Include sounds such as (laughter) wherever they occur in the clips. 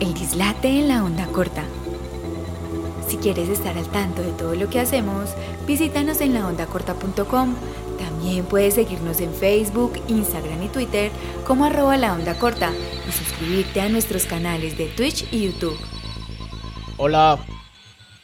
El dislate en la onda corta. Si quieres estar al tanto de todo lo que hacemos, visítanos en laondacorta.com. También puedes seguirnos en Facebook, Instagram y Twitter como arroba la onda corta y suscribirte a nuestros canales de Twitch y YouTube. Hola.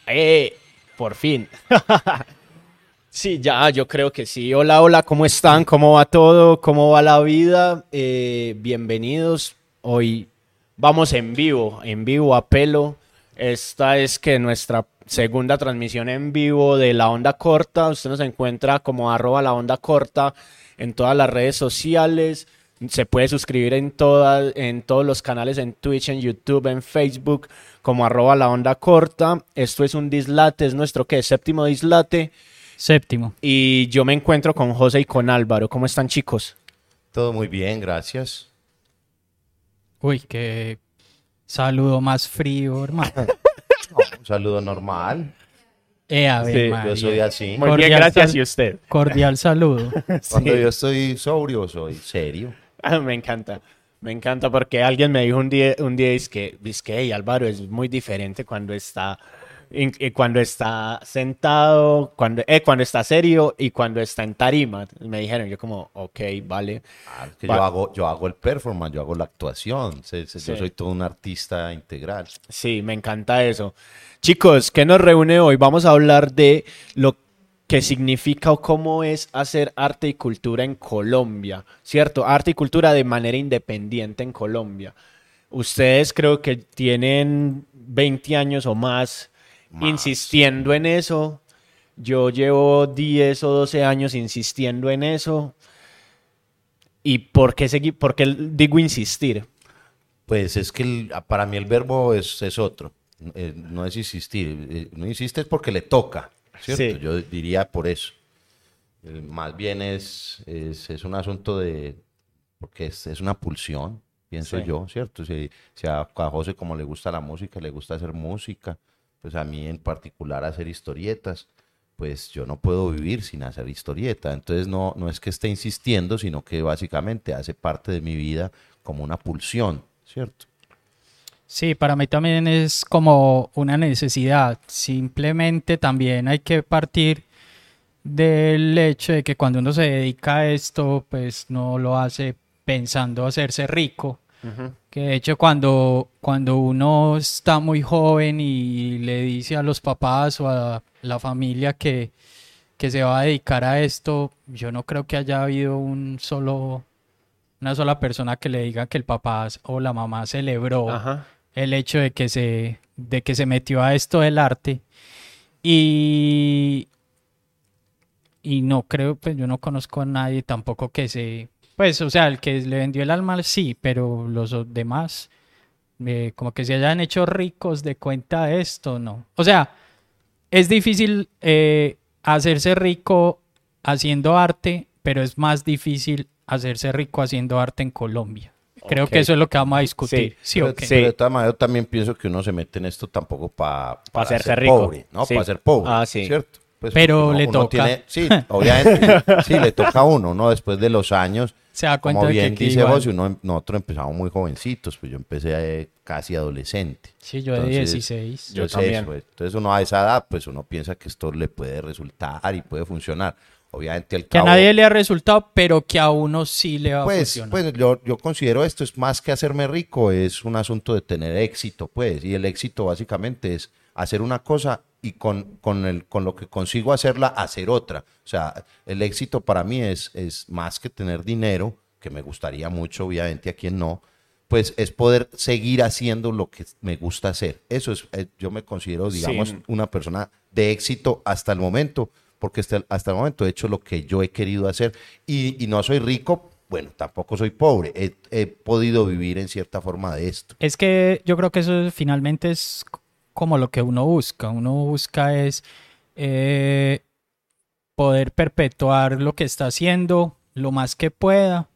Eh, por fin. (laughs) sí, ya, yo creo que sí. Hola, hola, ¿cómo están? ¿Cómo va todo? ¿Cómo va la vida? Eh, bienvenidos. Hoy vamos en vivo, en vivo a pelo. Esta es que nuestra segunda transmisión en vivo de la onda corta. Usted nos encuentra como arroba la onda corta en todas las redes sociales. Se puede suscribir en, todas, en todos los canales, en Twitch, en YouTube, en Facebook, como arroba la onda corta. Esto es un dislate, es nuestro ¿qué? séptimo dislate. Séptimo. Y yo me encuentro con José y con Álvaro. ¿Cómo están chicos? Todo muy bien, gracias. Uy, qué saludo más frío, hermano. (laughs) un saludo normal. Eh, a ver, Sí. Yo soy así. Muy bien, gracias. sal- ¿Y usted? Cordial saludo. (laughs) Cuando Sí. yo estoy sobrio, soy serio. Ah, me encanta. Me encanta porque alguien me dijo un día, un día es que, es que "Ey, Álvaro es muy diferente cuando está, cuando está sentado, cuando, eh, cuando está serio y cuando está en tarima. Me dijeron, yo como, ok, vale. Ah, es que Va- yo hago, yo hago el performance, yo hago la actuación. Se- se- Yo soy todo un artista integral. Sí, me encanta eso. Chicos, ¿qué nos reúne hoy? Vamos a hablar de lo que significa o cómo es hacer arte y cultura en Colombia, ¿cierto? Arte y cultura de manera independiente en Colombia. Ustedes creo que tienen 20 años o más, Más. insistiendo en eso. Yo llevo 10 o 12 años insistiendo en eso. ¿Y por qué, segui- por qué digo insistir? Pues es que el- para mí el verbo es, es otro. Eh, no es insistir. Eh, No insiste es porque le toca, ¿cierto? Sí. Yo diría por eso. Eh, Más bien es, es, es un asunto de... Porque es, es una pulsión, pienso Sí. yo, ¿cierto? Si, si a, a José como le gusta la música, le gusta hacer música, pues a mí en particular hacer historietas, pues yo no puedo vivir sin hacer historieta. Entonces no, no es que esté insistiendo, sino que básicamente hace parte de mi vida como una pulsión, ¿cierto? Sí, para mí también es como una necesidad. Simplemente también hay que partir del hecho de que cuando uno se dedica a esto, pues no lo hace pensando hacerse rico. Que de hecho cuando, cuando uno está muy joven y le dice a los papás o a la familia que, que se va a dedicar a esto, yo no creo que haya habido un solo, una sola persona que le diga que el papá o la mamá celebró Ajá. el hecho de que se, de que se metió a esto del arte. Y, y no creo, pues yo no conozco a nadie tampoco que se, pues, o sea, el que le vendió el alma, sí, pero los demás, eh, como que se hayan hecho ricos de cuenta de esto, no. O sea, es difícil eh, hacerse rico haciendo arte, pero es más difícil hacerse rico haciendo arte en Colombia. Creo que eso es lo que vamos a discutir. Sí, pero, sí. pero de todas maneras, yo también pienso que uno se mete en esto tampoco pa- para hacerse ser rico. pobre, ¿no? Sí. Para ser pobre, Ah, sí. ¿cierto? Pues Pero porque le toca. tiene- sí, obviamente, sí, le toca a uno, ¿no? Después de los años, Se da cuenta como de que bien aquí dice igual- José, uno, nosotros empezamos muy jovencitos, pues yo empecé eh, casi adolescente. Sí, yo de Entonces, 16. Yo Pues también. eso, entonces uno a esa edad, pues uno piensa que esto le puede resultar y puede funcionar. Obviamente al Que a nadie le ha resultado, pero que a uno sí le va a pues, funcionar. pues yo, yo considero esto es más que hacerme rico, es un asunto de tener éxito, pues, y el éxito básicamente es hacer una cosa y con, con, el, con lo que consigo hacerla, hacer otra. O sea, el éxito para mí es, es más que tener dinero, que me gustaría mucho, obviamente a quien no, pues es poder seguir haciendo lo que me gusta hacer. Eso es, eh, yo me considero, digamos, Sí. una persona de éxito hasta el momento, porque hasta el, hasta el momento he hecho lo que yo he querido hacer y, y no soy rico, bueno, tampoco soy pobre, he, he podido vivir en cierta forma de esto. Es que yo creo que eso finalmente es como lo que uno busca. Uno busca es eh, poder perpetuar lo que está haciendo lo más que pueda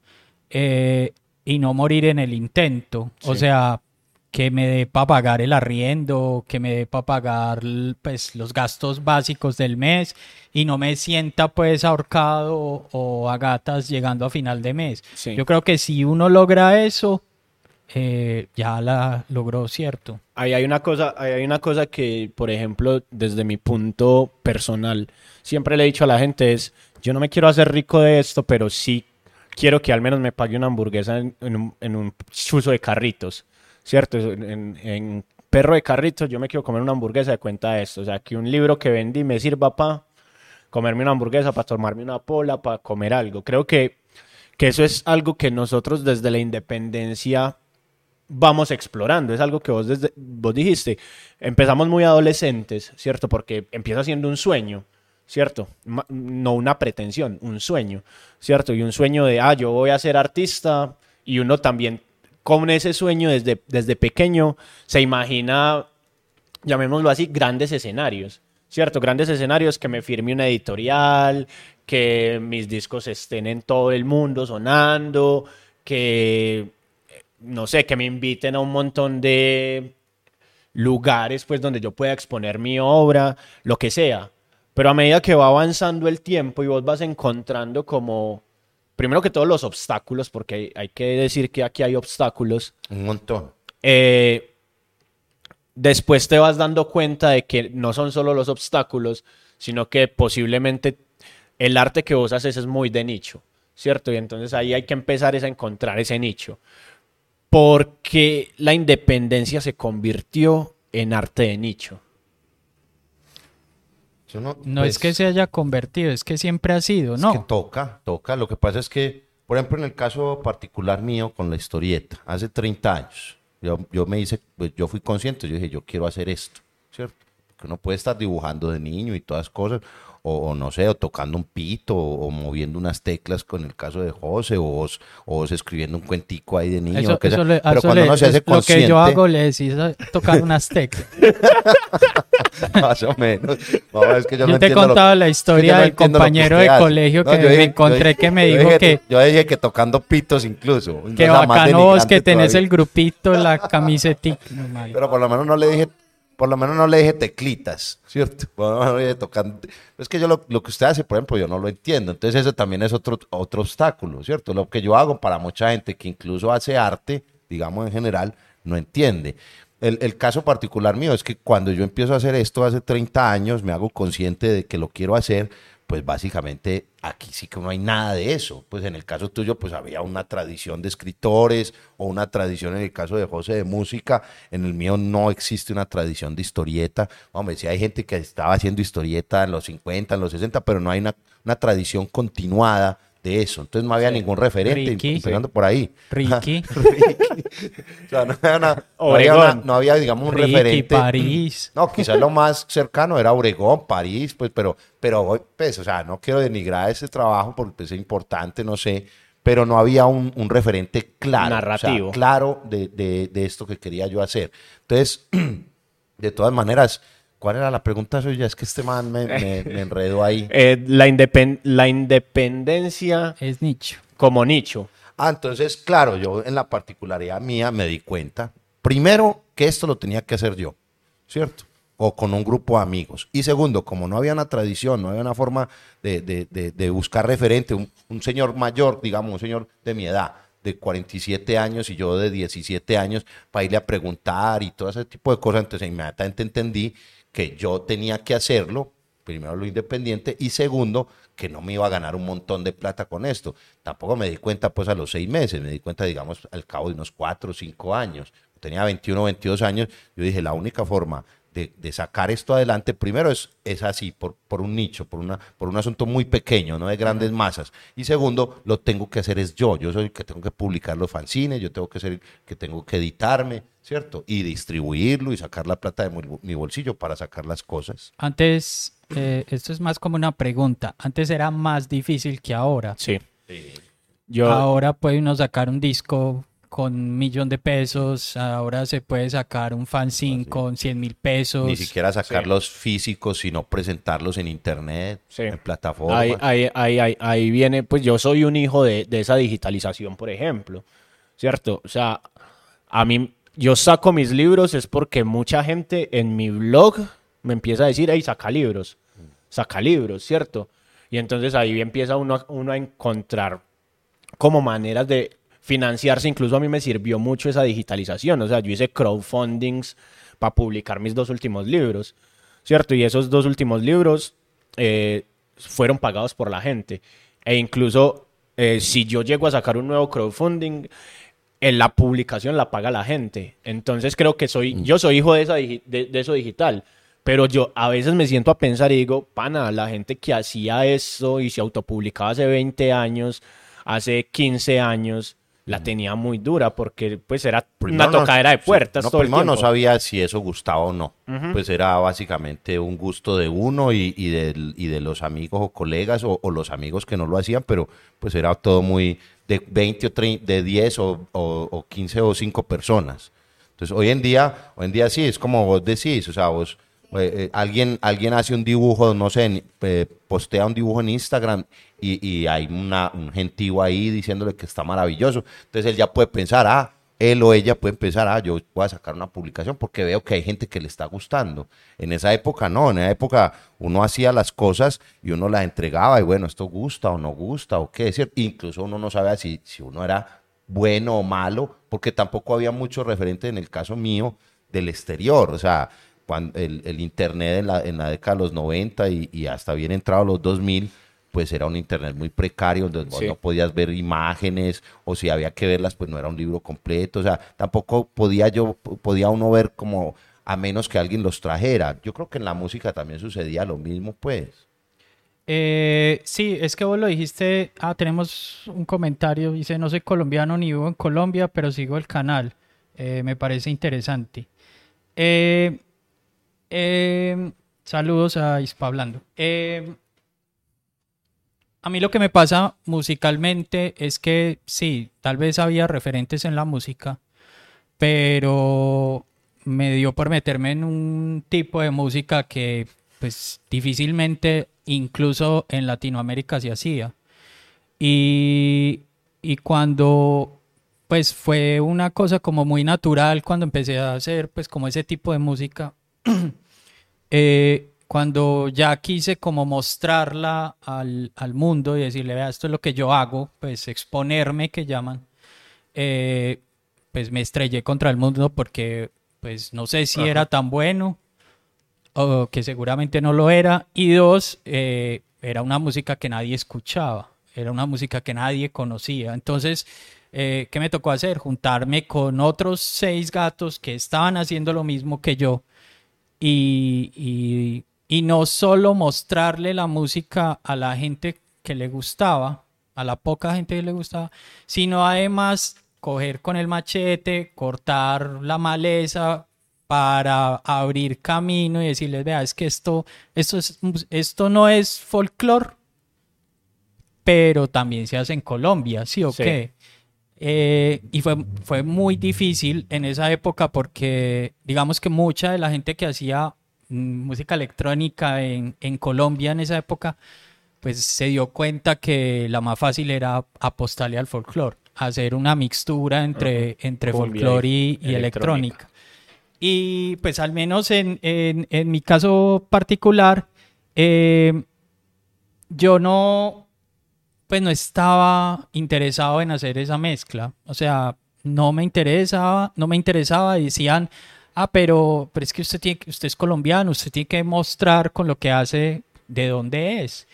eh, y no morir en el intento. O sea, que me dé para pagar el arriendo, que me dé para pagar pues, los gastos básicos del mes y no me sienta pues ahorcado o, o a gatas llegando a final de mes. Sí. Yo creo que si uno logra eso, eh, ya la logró, ¿cierto? Ahí hay una cosa, ahí hay una cosa que, por ejemplo, desde mi punto personal, siempre le he dicho a la gente es, yo no me quiero hacer rico de esto, pero sí quiero que al menos me pague una hamburguesa en, un, en un chuzo de carritos, ¿cierto? En, en perro de carritos yo me quiero comer una hamburguesa de cuenta de esto, o sea, que un libro que vendí me sirva para comerme una hamburguesa, para tomarme una pola, para comer algo. Creo que, que eso es algo que nosotros desde la independencia vamos explorando. Es algo que vos, desde, vos dijiste. Empezamos muy adolescentes, ¿cierto? Porque empieza siendo un sueño, ¿cierto? Ma- No una pretensión, un sueño, ¿cierto? Y un sueño de, ah, yo voy a ser artista. Y uno también con ese sueño desde, desde pequeño se imagina, llamémoslo así, grandes escenarios, ¿cierto? Grandes escenarios que me firme una editorial, que mis discos estén en todo el mundo sonando, que no sé, que me inviten a un montón de lugares pues donde yo pueda exponer mi obra, lo que sea. Pero a medida que va avanzando el tiempo y vos vas encontrando como, primero que todos los obstáculos, porque hay, hay que decir que aquí hay obstáculos, Un montón. eh, después te vas dando cuenta de que no son solo los obstáculos, sino que posiblemente el arte que vos haces es muy de nicho, ¿cierto? Y entonces ahí hay que empezar es a encontrar ese nicho. Porque la independencia se convirtió en arte de nicho. Yo no, No pues, es que se haya convertido, es que siempre ha sido, es ¿no? que toca, toca. Lo que pasa es que, por ejemplo, en el caso particular mío con la historieta, hace 30 años, yo, yo me hice, pues yo fui consciente, yo dije, yo quiero hacer esto, ¿cierto? Porque uno puede estar dibujando de niño y todas cosas, o, o no sé, o tocando un pito, o, o moviendo unas teclas con el caso de José, o vos, o vos escribiendo un cuentico ahí de niño. Eso, que eso le- Pero cuando le- uno se hace es lo que consciente, yo hago le decís tocar unas teclas. (laughs) más o menos. No, es que yo Yo no te he lo- contado la que historia no del que compañero de colegio No, que me encontré que me yo dijo dije- que, Yo dije que tocando pitos incluso. que bacano vos que tenés todavía. el grupito, la camiseta. Pero por lo menos no le dije, por lo menos no le dije teclitas, ¿cierto? (laughs) Menos no le dije tocando. Es que yo lo, lo que usted hace, por ejemplo, yo no lo entiendo. Entonces eso también es otro, otro obstáculo, ¿cierto? Lo que yo hago para mucha gente que incluso hace arte, digamos en general, no entiende. El, el caso particular mío es que cuando yo empiezo a hacer esto hace 30 años, me hago consciente de que lo quiero hacer, pues básicamente aquí sí que no hay nada de eso. Pues en el caso tuyo, pues había una tradición de escritores o una tradición en el caso de José de música. En el mío no existe una tradición de historieta. Hombre, sí hay gente que estaba haciendo historieta en los 50, en los 60, pero no hay una, una tradición continuada de eso. Entonces no había ningún referente, Ricky. empezando por ahí. (laughs) Ricky, O sea, no había, una- no había una- Obregón. no había, digamos, un Ricky, referente. París. No, quizás lo más cercano era Obregón, París, pues, pero, pero, pues, o sea, no quiero denigrar ese trabajo porque pues, es importante, no sé, pero no había un, un referente claro, Narrativo. o sea, claro de, de- de esto que quería yo hacer. Entonces, (clears throat) de todas maneras, ¿cuál era la pregunta suya? Es que este man me, me, me (laughs) enredó ahí. Eh, la, independ- la independencia Es nicho. como nicho. Ah, entonces, claro, yo en la particularidad mía me di cuenta, primero, que esto lo tenía que hacer yo, ¿cierto? O con un grupo de amigos. Y segundo, como no había una tradición, no había una forma de, de- de- de buscar referente, un, un señor mayor, digamos, un señor de mi edad, de 47 años y yo de 17 años, para irle a preguntar y todo ese tipo de cosas, entonces inmediatamente entendí que yo tenía que hacerlo primero lo independiente y segundo que no me iba a ganar un montón de plata con esto. Tampoco me di cuenta pues a los seis meses, me di cuenta digamos al cabo de unos cuatro o cinco años. Tenía 21 o 22 años, yo dije la única forma de, de sacar esto adelante primero es, es así, por, por un nicho, por, una, por un asunto muy pequeño, no de grandes masas. Y segundo, lo tengo que hacer es yo, yo soy el que tengo que publicar los fanzines, yo tengo que ser el que tengo que editarme, ¿cierto? Y distribuirlo y sacar la plata de mi, mi bolsillo para sacar las cosas. Antes, eh, esto es más como una pregunta. Antes era más difícil que ahora. Sí. Yo, Ahora puede uno sacar un disco con un millón de pesos, ahora se puede sacar un fanzine con 100 mil pesos. Ni siquiera sacarlos físicos, sino presentarlos en internet, Sí. en plataformas. Ahí, ahí, ahí, ahí, ahí viene, pues yo soy un hijo de, de esa digitalización, por ejemplo, ¿cierto? O sea, a mí, yo saco mis libros es porque mucha gente en mi blog me empieza a decir, hey, saca libros, saca libros, ¿cierto? Y entonces ahí empieza uno, a- uno a encontrar como maneras de financiarse. Incluso a mí me sirvió mucho esa digitalización. O sea, yo hice crowdfundings para publicar mis dos últimos libros, ¿cierto? Y esos dos últimos libros eh, fueron pagados por la gente. E incluso eh, si yo llego a sacar un nuevo crowdfunding, en la publicación la paga la gente. Entonces creo que soy, yo soy hijo de, esa de, eso digital. Pero yo a veces me siento a pensar y digo, pana, la gente que hacía eso y se autopublicaba hace 20 años, hace 15 años, la tenía muy dura porque pues era una tocadera de puertas. no, todo el no sabía si eso gustaba o no. Pues era básicamente un gusto de uno y, y, de, y de los amigos o colegas o, los amigos que no lo hacían, pero pues era todo muy de 20 o 30, de 10 o, o, 15 o 5 personas. Entonces hoy en día, hoy en día sí, es como vos decís, o sea, vos eh, eh, alguien, alguien hace un dibujo, no sé, eh, postea un dibujo en Instagram y, hay un gentío ahí diciéndole que está maravilloso. Entonces él ya puede pensar, ah, él o ella puede pensar, ah, yo voy a sacar una publicación porque veo que hay gente que le está gustando. En esa época no, en esa época uno hacía las cosas y uno las entregaba y bueno, esto gusta o no gusta o qué decir. Incluso uno no sabía si, si uno era bueno o malo, porque tampoco había mucho referente en el caso mío del exterior. O sea, el, Internet en la, en la, década de los 90 y, hasta bien entrado los 2000, pues era un Internet muy precario, donde no podías ver imágenes o si había que verlas, pues no era un libro completo. O sea, tampoco podía yo, podía uno ver como a menos que alguien los trajera. Yo creo que en la música también sucedía lo mismo, pues. Eh, sí, es que vos lo dijiste. Ah, tenemos un comentario. Dice: No soy colombiano ni vivo en Colombia, pero sigo el canal. Eh, me parece interesante. Eh, eh, saludos a Ispa hablando. Eh, a mí lo que me pasa musicalmente es que sí, tal vez había referentes en la música, pero me dio por meterme en un tipo de música que pues difícilmente incluso en Latinoamérica se hacía. Y, y cuando pues fue una cosa como muy natural cuando empecé a hacer pues como ese tipo de música (clears throat) Eh, cuando ya quise como mostrarla al, mundo y decirle, vea, esto es lo que yo hago, pues exponerme, que llaman, eh, pues me estrellé contra el mundo porque pues no sé si era tan bueno o que seguramente no lo era. Y dos, eh, era una música que nadie escuchaba, era una música que nadie conocía. Entonces, ¿qué me tocó hacer? Juntarme con otros seis gatos que estaban haciendo lo mismo que yo y, no solo mostrarle la música a la gente que le gustaba, a la poca gente que le gustaba, sino además coger con el machete, cortar la maleza para abrir camino y decirles, vea, es que esto, esto, es, esto no es folclore, pero también se hace en Colombia, ¿sí o qué? Eh, y fue, fue muy difícil en esa época porque digamos que mucha de la gente que hacía música electrónica en, en Colombia en esa época, pues se dio cuenta que la más fácil era apostarle al folclore, hacer una mixtura entre, entre folclore y, electrónica. Y pues al menos en, en, en mi caso particular, eh, yo no, pues no estaba interesado en hacer esa mezcla. O sea, no me interesaba, no me interesaba. Decían, ah, pero, pero es que usted, tiene, usted es colombiano, usted tiene que mostrar con lo que hace de dónde es.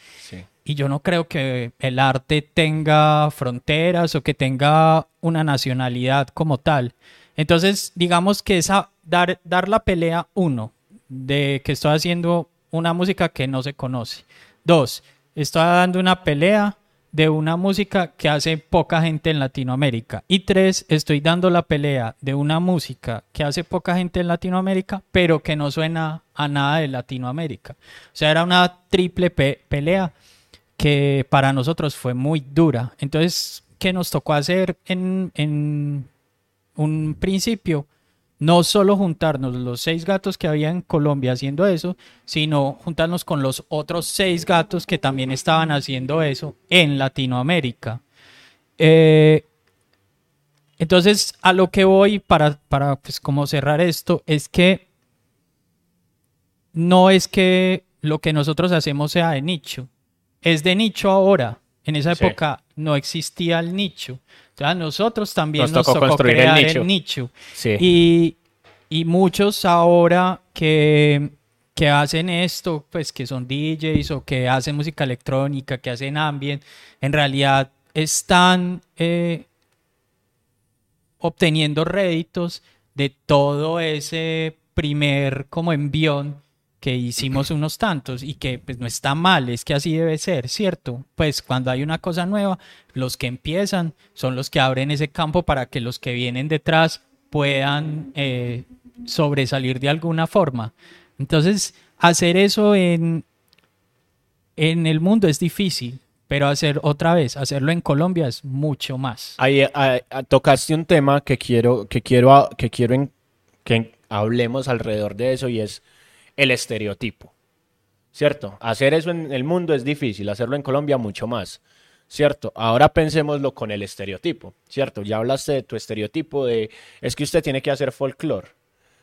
Y yo no creo que el arte tenga fronteras o que tenga una nacionalidad como tal. Entonces, digamos que esa, dar, dar la pelea, uno, de que estoy haciendo una música que no se conoce. Dos, estoy dando una pelea de una música que hace poca gente en Latinoamérica. Y tres, estoy dando la pelea de una música que hace poca gente en Latinoamérica, pero que no suena a nada de Latinoamérica. O sea, era una triple pelea que para nosotros fue muy dura. Entonces, ¿qué nos tocó hacer en, en un principio? No solo juntarnos los seis gatos que había en Colombia haciendo eso, sino juntarnos con los otros seis gatos que también estaban haciendo eso en Latinoamérica. Eh, entonces, a lo que voy para, para pues, como cerrar esto, es que no es que lo que nosotros hacemos sea de nicho, es de nicho ahora. En esa época no existía el nicho. Sea, nosotros también Nos nos, tocó tocó, construir el crear nicho. el nicho. Sí. Y, y muchos ahora que, que hacen esto, pues que son DJs o que hacen música electrónica, que hacen ambient, en realidad están eh, obteniendo réditos de todo ese primer como envión que hicimos unos tantos y que pues no está mal, es que así debe ser, ¿cierto? Pues cuando hay una cosa nueva, los que empiezan son los que abren ese campo para que los que vienen detrás puedan eh, sobresalir de alguna forma. Entonces, hacer eso en, en el mundo es difícil, pero hacer otra vez, hacerlo en Colombia es mucho más. Ahí, ahí, ah, tocaste un tema que quiero que quiero ah, que quiero que hablemos alrededor de eso y es el estereotipo. ¿Cierto? Hacer eso en el mundo es difícil, hacerlo en Colombia mucho más. ¿Cierto? Ahora pensémoslo con el estereotipo, ¿cierto? Ya hablaste de tu estereotipo de es que usted tiene que hacer folclore,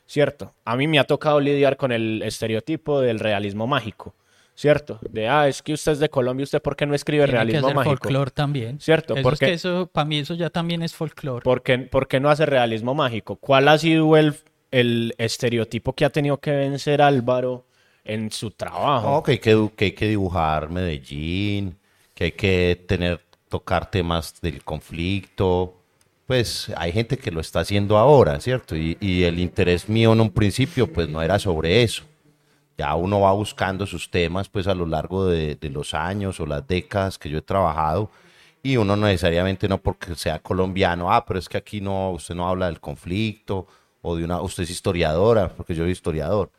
¿cierto? A mí me ha tocado lidiar con el estereotipo del realismo mágico, ¿cierto? De, ah, es que usted es de Colombia, ¿usted por qué no escribe Tiene que realismo hacer mágico? folclore también. ¿Cierto? Eso es Porque- que eso, para mí eso ya también es folclore. ¿Por qué, por qué no hace realismo mágico? ¿Cuál ha sido el, el estereotipo que ha tenido que vencer Álvaro en su trabajo? No, que hay que, que hay que dibujar Medellín, que hay que tener, tocar temas del conflicto. Pues hay gente que lo está haciendo ahora, ¿cierto? Y, el interés mío en un principio, pues no era sobre eso. Ya uno va buscando sus temas, pues a lo largo de, los años o las décadas que yo he trabajado. Y uno no necesariamente no porque sea colombiano, ah, pero es que aquí no, usted no habla del conflicto, o de una, usted es historiadora, porque yo soy historiador.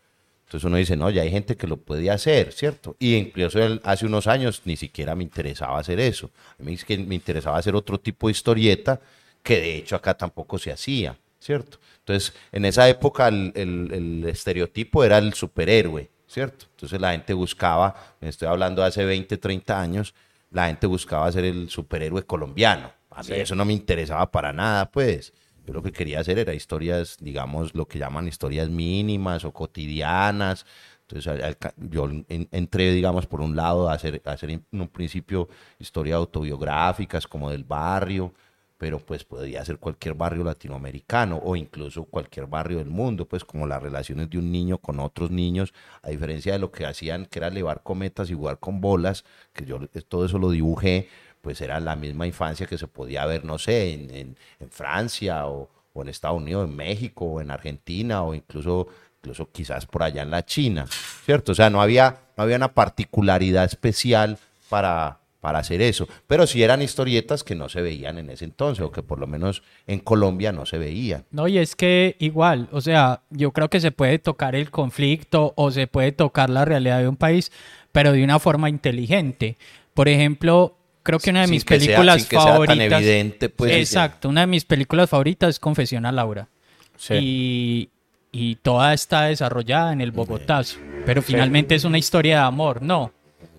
Entonces uno dice, no, ya hay gente que lo puede hacer, ¿cierto? Y incluso el- hace unos años ni siquiera me interesaba hacer eso. A mí es que me interesaba hacer otro tipo de historieta que de hecho acá tampoco se hacía, ¿cierto? Entonces, en esa época el, el- el estereotipo era el superhéroe, ¿cierto? Entonces la gente buscaba, me estoy hablando de hace 20, 30 años, la gente buscaba ser el superhéroe colombiano. A mí eso no me interesaba para nada, pues. Yo lo que quería hacer era historias, digamos, lo que llaman historias mínimas o cotidianas. Entonces, yo en- entré, digamos, por un lado a hacer, a hacer en un principio historias autobiográficas como del barrio, pero pues podría ser cualquier barrio latinoamericano o incluso cualquier barrio del mundo, pues como las relaciones de un niño con otros niños, a diferencia de lo que hacían, que era elevar cometas y jugar con bolas, que yo todo eso lo dibujé, pues era la misma infancia que se podía ver, no sé, en, en- Francia o, o en Estados Unidos, en México o en Argentina o incluso, incluso quizás por allá en la China, ¿cierto? O sea, no había, no había una particularidad especial para, para hacer eso, pero sí eran historietas que no se veían en ese entonces o que por lo menos en Colombia no se veían. No, y es que igual, o sea, yo creo que se puede tocar el conflicto o se puede tocar la realidad de un país, pero de una forma inteligente. Por ejemplo, creo que una de Sin mis que sea- películas sin que sea tan favoritas. evidente, pues, Exacto, una de mis películas favoritas es Confesión a Laura. Sí. Y, y toda está desarrollada en el Bogotazo. Pero finalmente es una historia de amor, ¿no?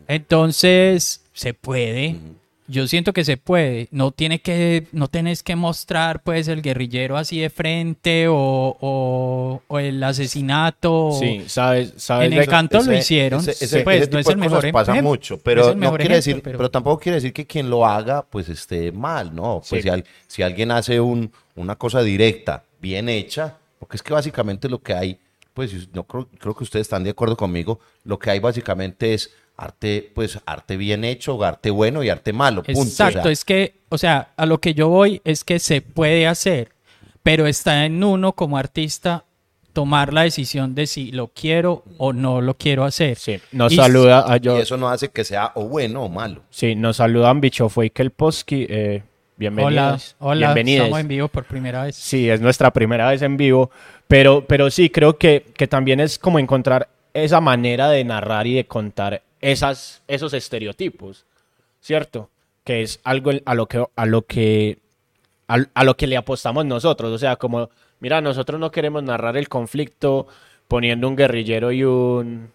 Entonces, se puede. Yo siento que se puede. No tiene que, no tenés que mostrar pues el guerrillero así de frente o, o- o el asesinato. Sí, sabes, sabes En de- Encanto lo Ese- hicieron. ese- ese- pues ese no es el de cosas mejor pasa ejemplo. mucho, pero el no quiere ejemplo, decir, pero- pero... tampoco quiere decir que quien lo haga, pues esté mal, ¿no? Pues Sí. si, al- si alguien hace un, una cosa directa, bien hecha, porque es que básicamente lo que hay, pues no creo, creo que ustedes están de acuerdo conmigo, lo que hay básicamente es arte, pues arte bien hecho, arte bueno y arte malo, punto. O Exacto, sea, es que, o sea, a lo que yo voy es que se puede hacer, pero está en uno como artista tomar la decisión de si lo quiero o no lo quiero hacer. Sí, nos Y- saluda a yo. y eso no hace que sea o bueno o malo. Sí, nos saludan Bicho Fue que el Posky. Eh, Hola, bienvenidos. hola, bienvenides. estamos en vivo por primera vez. Sí, es nuestra primera vez en vivo, pero, pero sí, creo que, que también es como encontrar esa manera de narrar y de contar esas, esos estereotipos, ¿cierto? Que es algo a lo que, a lo que, a, a lo que le apostamos nosotros, o sea, como, mira, nosotros no queremos narrar el conflicto poniendo un guerrillero y un,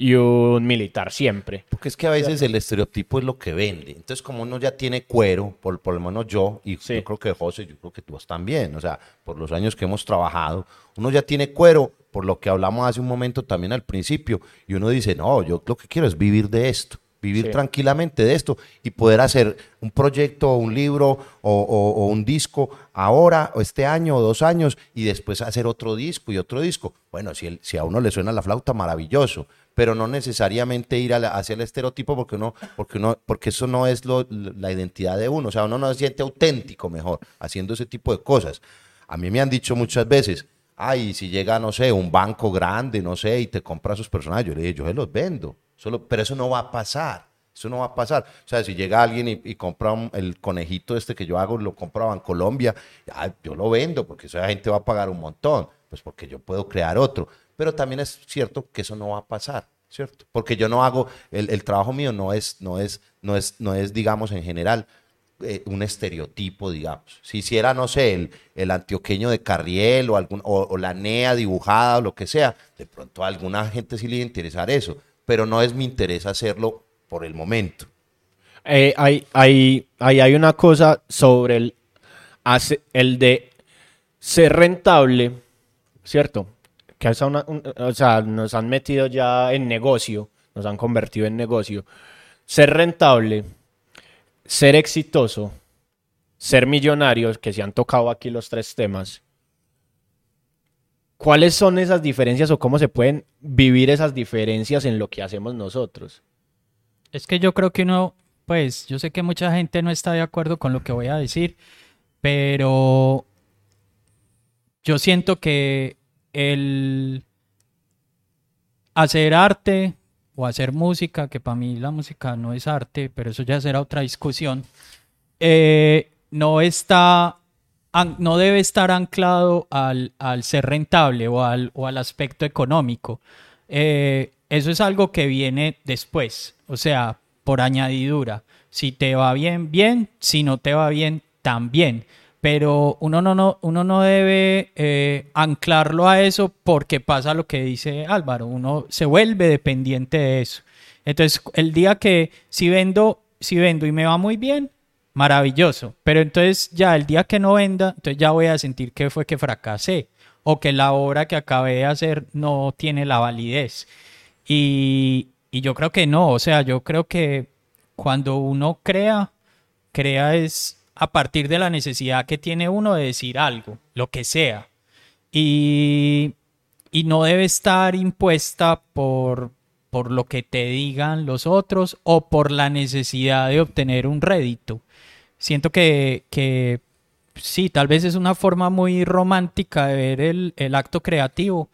y un militar siempre. Porque es que a veces el estereotipo es lo que vende. Entonces, como uno ya tiene cuero, por, por lo menos yo, y Sí. yo creo que José, yo creo que tú también, o sea, por los años que hemos trabajado, uno ya tiene cuero, por lo que hablamos hace un momento también al principio, y uno dice, no, yo lo que quiero es vivir de esto. vivir Sí. tranquilamente de esto y poder hacer un proyecto, un libro o, o- o un disco ahora, o este año o dos años, y después hacer otro disco y otro disco. Bueno, si, el- si a uno le suena la flauta, maravilloso, pero no necesariamente ir hacia el estereotipo porque uno, porque porque eso no es lo- la identidad de uno. O sea, uno no se siente auténtico mejor haciendo ese tipo de cosas. A mí me han dicho muchas veces, ay, si llega, no sé, un banco grande, no sé, y te compra sus personajes, yo le dije, yo se los vendo. Solo, pero eso no va a pasar. Eso no va a pasar. O sea, si llega alguien y, compra el conejito este que yo hago, lo compra en Colombia, yo lo vendo porque esa gente va a pagar un montón. Pues porque yo puedo crear otro. Pero también es cierto que eso no va a pasar, ¿cierto? Porque yo no hago, el, el trabajo mío no es, no es, no es, no es, digamos, en general, eh, un estereotipo, digamos. Si hiciera, no sé, el, el antioqueño de Carriel o, algún, o, la NEA dibujada o lo que sea, de pronto a alguna gente sí le interesar eso, pero no es mi interés hacerlo por el momento. Eh, hay, hay, ahí hay una cosa sobre el, el de ser rentable, ¿cierto? Que nos han metido ya en negocio, nos han convertido en negocio. Ser rentable, ser exitoso, ser millonario, que se han tocado aquí los tres temas. ¿Cuáles son esas diferencias o cómo se pueden vivir esas diferencias en lo que hacemos nosotros? Es que yo creo que uno, pues, yo sé que mucha gente no está de acuerdo con lo que voy a decir, pero yo siento que el hacer arte o hacer música, que para mí la música no es arte, pero eso ya será otra discusión, eh, no está, no debe estar anclado al, al ser rentable o al, o al aspecto económico. Eh, eso es algo que viene después, o sea, por añadidura. Si te va bien, bien, si no te va bien, también. Pero uno no, no, uno no debe eh, anclarlo a eso porque pasa lo que dice Álvaro, uno se vuelve dependiente de eso. Entonces, el día que si vendo, si vendo y me va muy bien, maravilloso. Pero entonces ya el día que no venda, entonces ya voy a sentir que fue que fracasé o que la obra que acabé de hacer no tiene la validez. Y, y yo creo que no, o sea, yo creo que cuando uno crea, crea es a partir de la necesidad que tiene uno de decir algo, lo que sea. Y, y no debe estar impuesta por, por lo que te digan los otros o por la necesidad de obtener un rédito. Siento que, que sí, tal vez es una forma muy romántica de ver el, el acto creativo,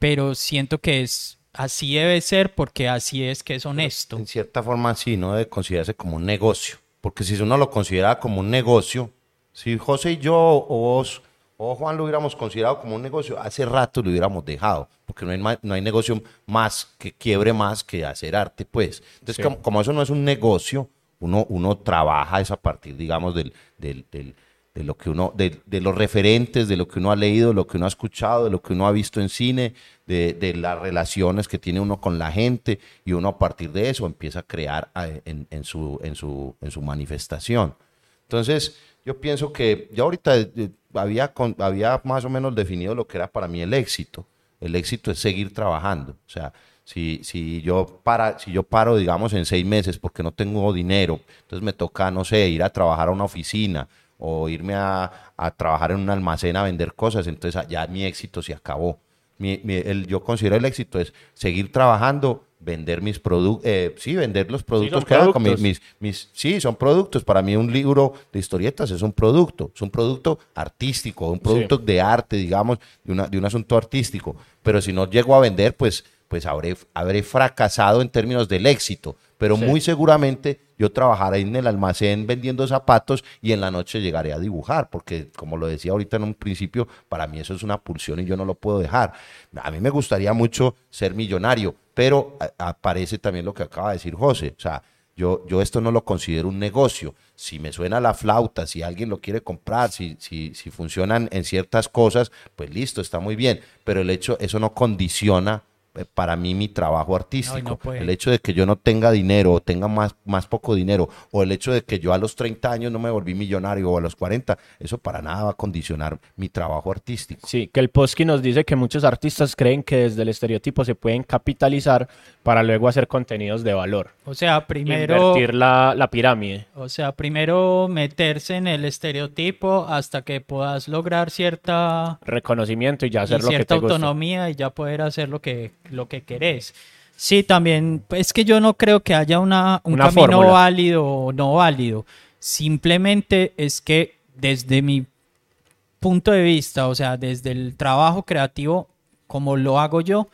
pero siento que es así debe ser porque así es que es honesto. En cierta forma, sí, no debe considerarse como un negocio. Porque si uno lo considera como un negocio, si José y yo o vos o Juan lo hubiéramos considerado como un negocio, hace rato lo hubiéramos dejado. Porque no hay, no hay negocio más que quiebre más que hacer arte, pues. Entonces, Sí. como, como eso no es un negocio, uno, uno trabaja es a partir, digamos, del, del, del- de lo que uno, de, de los referentes, de lo que uno ha leído, de lo que uno ha escuchado, de lo que uno ha visto en cine, de, de las relaciones que tiene uno con la gente, y uno a partir de eso empieza a crear eh, en, en su, en, su, en su manifestación. Entonces, yo pienso que ya ahorita eh, había, con- había más o menos definido lo que era para mí el éxito. El éxito es seguir trabajando. O sea, si, si, yo para, si yo paro, digamos, en seis meses porque no tengo dinero, entonces me toca, no sé, ir a trabajar a una oficina o irme a, a trabajar en un almacén a vender cosas, entonces ya mi éxito se acabó. Mi- mi- el- yo considero el éxito es seguir trabajando, vender mis productos, sí, vender los productos que hago mis, mis- sí, son productos. Para mí un libro de historietas es un producto, es un producto artístico, un producto de arte, digamos, de, una, de un asunto artístico. Pero si no llego a vender, pues, pues habré, habré fracasado en términos del éxito. Pero Sí. muy seguramente yo trabajaré en el almacén vendiendo zapatos y en la noche llegaré a dibujar, porque como lo decía ahorita en un principio, para mí eso es una pulsión y yo no lo puedo dejar. A mí me gustaría mucho ser millonario, pero aparece también lo que acaba de decir José, o sea, yo, yo esto no lo considero un negocio. Si me suena la flauta, si alguien lo quiere comprar, si, si, si funcionan en ciertas cosas, pues listo, está muy bien. Pero el hecho, eso no condiciona para mí mi trabajo artístico. no puede. el hecho de que yo no tenga dinero o tenga más, más poco dinero o el hecho de que yo a los 30 años no me volví millonario o a los 40, eso para nada va a condicionar mi trabajo artístico. Sí, que el Posky nos dice que muchos artistas creen que desde el estereotipo se pueden capitalizar para luego hacer contenidos de valor. O sea, primero... Invertir la, la pirámide. O sea, primero meterse en el estereotipo hasta que puedas lograr cierta, Reconocimiento y ya y hacer lo que cierta te gusta. autonomía y ya poder hacer lo que, lo que querés. Sí, también, es que yo no creo que haya una, un Una camino fórmula. válido o no válido. Simplemente es que desde mi punto de vista, o sea, desde el trabajo creativo, como lo hago yo,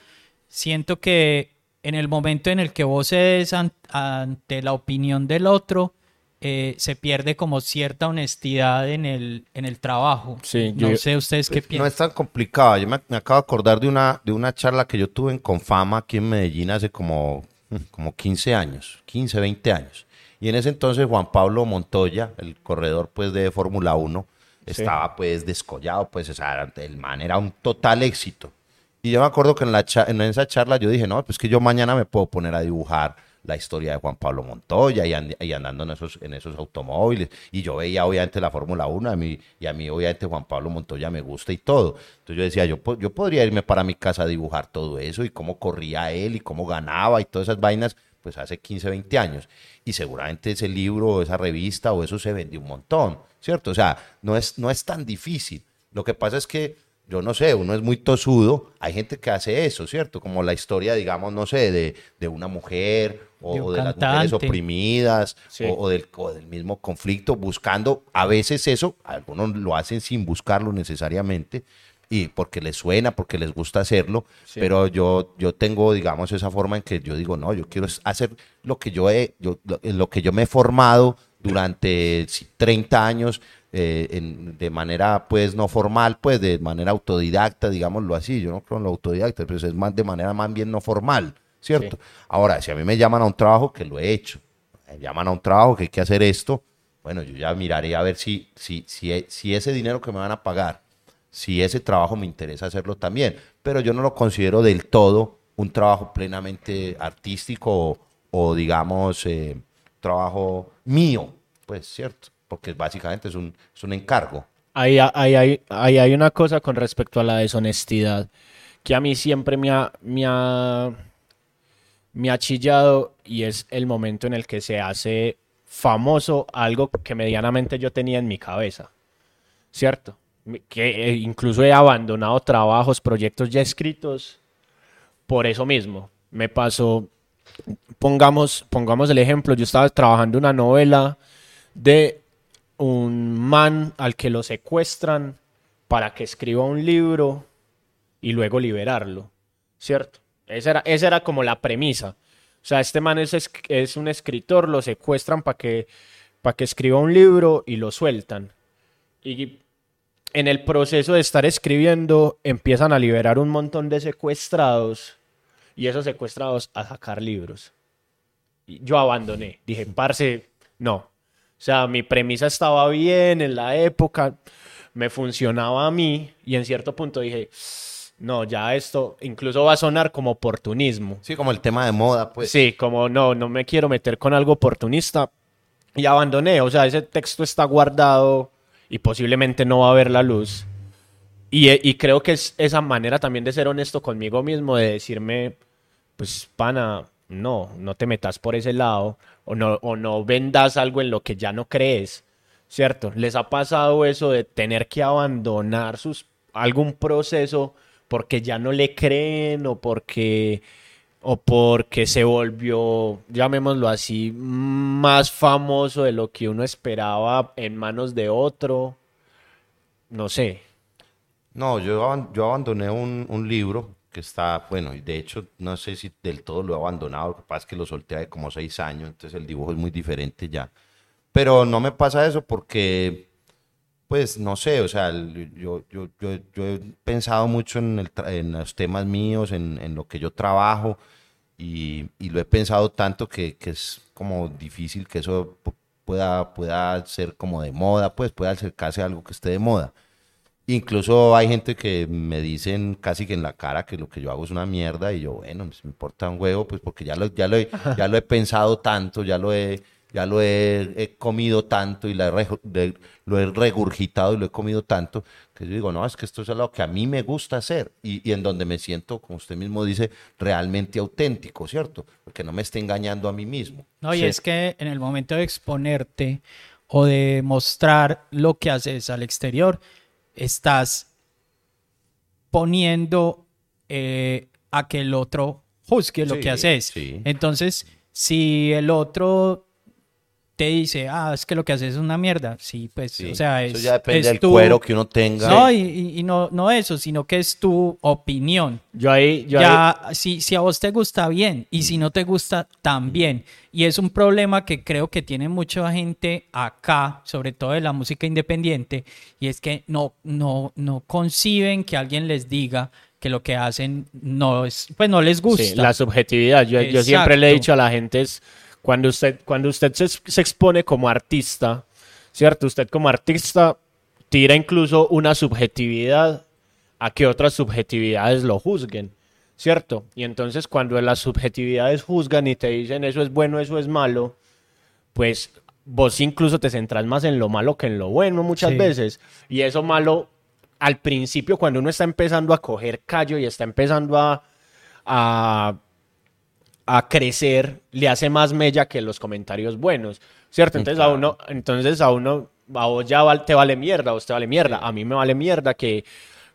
siento que en el momento en el que vos cedes an- ante la opinión del otro, eh, se pierde como cierta honestidad en el, en el trabajo. Sí, no yo- sé ustedes qué No piensan. es tan complicado. Yo me, me acabo de acordar de una, de una charla que yo tuve en Confama aquí en Medellín hace como, (laughs) como 15 años, 15, 20 años. Y en ese entonces Juan Pablo Montoya, el corredor pues de Fórmula 1, estaba pues descollado, pues o sea, el man era un total éxito. Y yo me acuerdo que en, la cha- en esa charla yo dije, no, pues que yo mañana me puedo poner a dibujar la historia de Juan Pablo Montoya y, and- andando en esos, en esos automóviles. Y yo veía obviamente la Fórmula 1 a mí, y a mí obviamente Juan Pablo Montoya me gusta y todo. Entonces yo decía, yo, yo podría irme para mi casa a dibujar todo eso y cómo corría él y cómo ganaba y todas esas vainas, pues hace 15, 20 años. Y seguramente ese libro o esa revista o eso se vendió un montón, ¿cierto? O sea, no es, no es tan difícil. Lo que pasa es que yo no sé, uno es muy tosudo, hay gente que hace eso, ¿cierto? Como la historia, digamos, no sé, de, de una mujer o De las mujeres oprimidas Sí. o, o del, o del mismo conflicto, buscando a veces eso, algunos lo hacen sin buscarlo necesariamente, y porque les suena, porque les gusta hacerlo, Sí. pero yo, yo tengo, digamos, esa forma en que yo digo, no, yo quiero hacer lo que yo he, yo, lo, lo que yo me he formado durante sí, 30 años, eh, en- de manera, pues, no formal, pues, de manera autodidacta, digámoslo así, yo no creo en lo autodidacta, pero es más de manera más bien no formal, ¿cierto? Ahora, si a mí me llaman a un trabajo, que lo he hecho, me llaman a un trabajo que hay que hacer esto, bueno, yo ya miraré a ver si, si, si, si ese dinero que me van a pagar, si ese trabajo me interesa hacerlo también, pero yo no lo considero del todo un trabajo plenamente artístico o, o, digamos, eh, trabajo mío, pues cierto, porque básicamente es un, es un encargo. Ahí, ahí, ahí- ahí hay una cosa con respecto a la deshonestidad que a mí siempre me ha, me ha, me ha chillado y es el momento en el que se hace famoso algo que medianamente yo tenía en mi cabeza, ¿cierto? Que eh, incluso he abandonado trabajos, proyectos ya escritos por eso mismo. Me pasó, pongamos, pongamos el ejemplo, yo estaba trabajando una novela de un man al que lo secuestran para que escriba un libro y luego liberarlo, ¿cierto? Esa era, esa era como la premisa. O sea, este man es, es, un escritor, lo secuestran para que, para que escriba un libro y lo sueltan. Y en el proceso de estar escribiendo empiezan a liberar un montón de secuestrados y esos secuestrados a sacar libros. Yo abandoné, dije, parce, no. O sea, mi premisa estaba bien en la época, me funcionaba a mí y en cierto punto dije, no, ya esto incluso va a sonar como oportunismo. Sí, como el tema de moda, pues. Sí, como no, no me quiero meter con algo oportunista y abandoné. O sea, ese texto está guardado y posiblemente no va a ver la luz. Y, eh, y creo que es esa manera también de ser honesto conmigo mismo, de decirme, pues, pana, no, no te metas por ese lado o no, o no vendas algo en lo que ya no crees, ¿cierto? ¿Les ha pasado eso de tener que abandonar sus, algún proceso porque ya no le creen o porque o porque se volvió, llamémoslo así, más famoso de lo que uno esperaba en manos de otro. No sé. No, yo, yo abandoné un, un libro que está, bueno, y de hecho no sé si del todo lo he abandonado, lo que pasa es que lo solté hace como seis años, entonces el dibujo es muy diferente ya. Pero no me pasa eso porque, pues, no sé, o sea, yo, yo, yo, yo he pensado mucho en, el en los temas míos, en, en lo que yo trabajo, y, y lo he pensado tanto que, que es como difícil que eso pu- pueda, pueda ser como de moda, pues pueda acercarse a algo que esté de moda. Incluso hay gente que me dicen casi que en la cara que lo que yo hago es una mierda y yo, bueno, pues me importa un huevo, pues porque ya lo, ya lo, he, ya lo he pensado tanto, ya lo he, ya lo he, he comido tanto y la he re- de- lo he regurgitado y lo he comido tanto, que yo digo, no, es que esto es lo que a mí me gusta hacer y, y en donde me siento, como usted mismo dice, realmente auténtico, ¿cierto? Porque no me esté engañando a mí mismo. No, y Sí. es que en el momento de exponerte o de mostrar lo que haces al exterior, estás poniendo eh, a que el otro juzgue lo que haces. sí. Entonces, si el otro te dice, ah, es que lo que haces es una mierda, sí, pues, Sí, o sea, eso es, ya depende es del tu- cuero que uno tenga. No, y, y- y no, no eso, sino que es tu opinión. Yo ahí, yo ahí- Ya, si, si a vos te gusta bien y si no te gusta también. Y es un problema que creo que tiene mucha gente acá, sobre todo de la música independiente, y es que no, no, no conciben que alguien les diga que lo que hacen no es, pues no les gusta. Sí, la subjetividad. Yo, yo siempre le he dicho a la gente es cuando usted, cuando usted se, se expone como artista, ¿cierto? Usted como artista tira incluso una subjetividad a que otras subjetividades lo juzguen, ¿cierto? Y entonces cuando las subjetividades juzgan y te dicen eso es bueno, eso es malo, pues vos incluso te centras más en lo malo que en lo bueno muchas Sí. veces. Y eso malo, al principio, cuando uno está empezando a coger callo y está empezando a, a, a crecer, le hace más mella que los comentarios buenos, ¿cierto? Entonces a uno, entonces a uno, a vos ya val- te vale mierda, a vos te vale mierda. A mí me vale mierda que,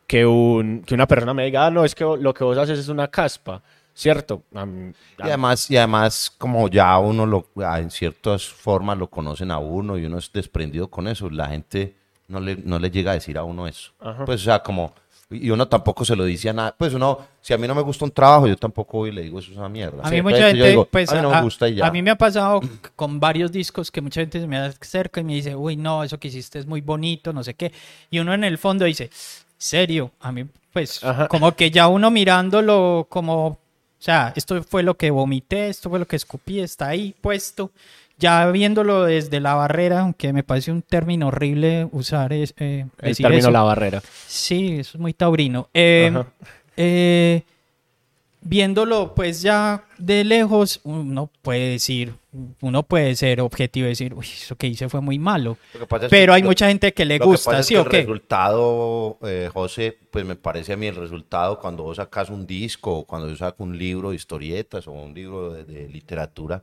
que, un, que una persona me diga, ah, no, es que lo que vos haces es una caspa, ¿cierto? A mí- Y además, y además, como ya uno lo, ah, en ciertas formas lo conocen a uno y uno es desprendido con eso, la gente no le, no le llega a decir a uno eso. Pues, o sea, como, y uno tampoco se lo dice a nada. Pues uno, si a mí no me gusta un trabajo, yo tampoco voy y le digo eso es una mierda. A mí pues, mucha yo gente, digo, pues, a mí no me gusta y ya. a mí me ha pasado con varios discos que mucha gente se me acerca y me dice, uy, no, eso que hiciste es muy bonito, no sé qué. Y uno en el fondo dice, serio, a mí, pues, Ajá. como que ya uno mirándolo como, o sea, esto fue lo que vomité, esto fue lo que escupí, está ahí puesto. Ya viéndolo desde la barrera, aunque me parece un término horrible usar es, eh, el decir término eso. la barrera. Sí, eso es muy taurino. Eh, eh, viéndolo pues ya de lejos, uno puede decir, uno puede ser objetivo y decir, uy, eso que hice fue muy malo. Pero hay lo- mucha gente que le Lo que gusta, es ¿sí que o el qué? resultado, eh, José, pues me parece a mí el resultado cuando vos sacas un disco, o cuando yo saco un libro de historietas o un libro de, de literatura,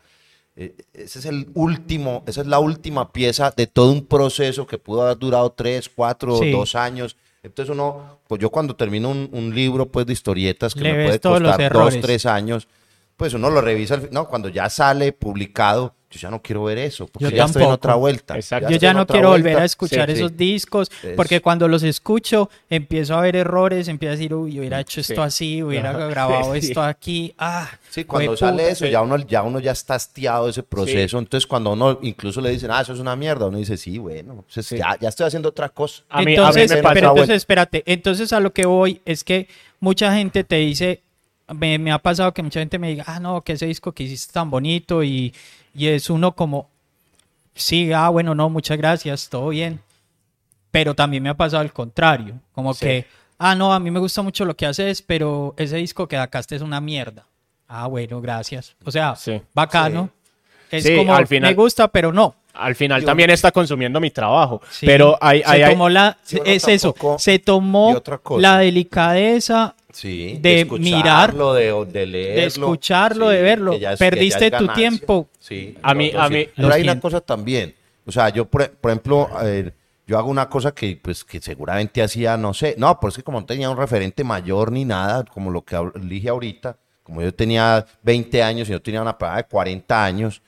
ese es el último, esa es la última pieza de todo un proceso que pudo haber durado tres, cuatro, Sí. dos años. Entonces uno, pues yo cuando termino un, un libro pues de historietas que Le me puede costar dos, tres años, pues uno lo revisa, no, cuando ya sale publicado, yo ya no quiero ver eso, porque Yo ya estoy en otra vuelta. Exacto. Yo ya no quiero volver a escuchar Sí, sí. esos discos Es- porque cuando los escucho empiezo a ver errores, empiezo a decir, uy, hubiera hecho Sí. esto así, hubiera Ajá. grabado (laughs) Sí. esto aquí. Ah, Sí, cuando sale eso, ya uno, ya uno ya está hastiado de ese proceso. Entonces, cuando uno incluso le dicen, ah, eso es una mierda, uno dice, sí, bueno, pues, Sí. Ya, ya estoy haciendo otra cosa. A mí- a mí entonces, me pero entonces, espérate, entonces a lo que voy es que mucha gente te dice, me, me ha pasado que mucha gente me diga, ah, no, que ese disco que hiciste tan bonito y, y es uno como, sí, ah, bueno, no, muchas gracias, todo bien. Pero también me ha pasado el contrario, como Sí. que, ah, no, a mí me gusta mucho lo que haces, pero ese disco que sacaste es una mierda. Ah, bueno, gracias. O sea, Sí. bacano. Es Sí, como, al final- me gusta, pero no. Al final también está consumiendo mi trabajo. Sí, Pero hay, hay, se hay- tomó la, es eso, se tomó la delicadeza Sí, de escucharlo, de, de leerlo. de escucharlo, sí, de verlo. es- Perdiste tu tiempo. Sí, A mí- a sí. mí- Pero hay una cosa también. O sea, yo, por, por ejemplo, a ver, yo hago una cosa que, pues, que seguramente hacía, no sé, no, por es que como no tenía un referente mayor ni nada, como lo que dije ahorita, como yo tenía 20 años y yo tenía una pegada de 40 años,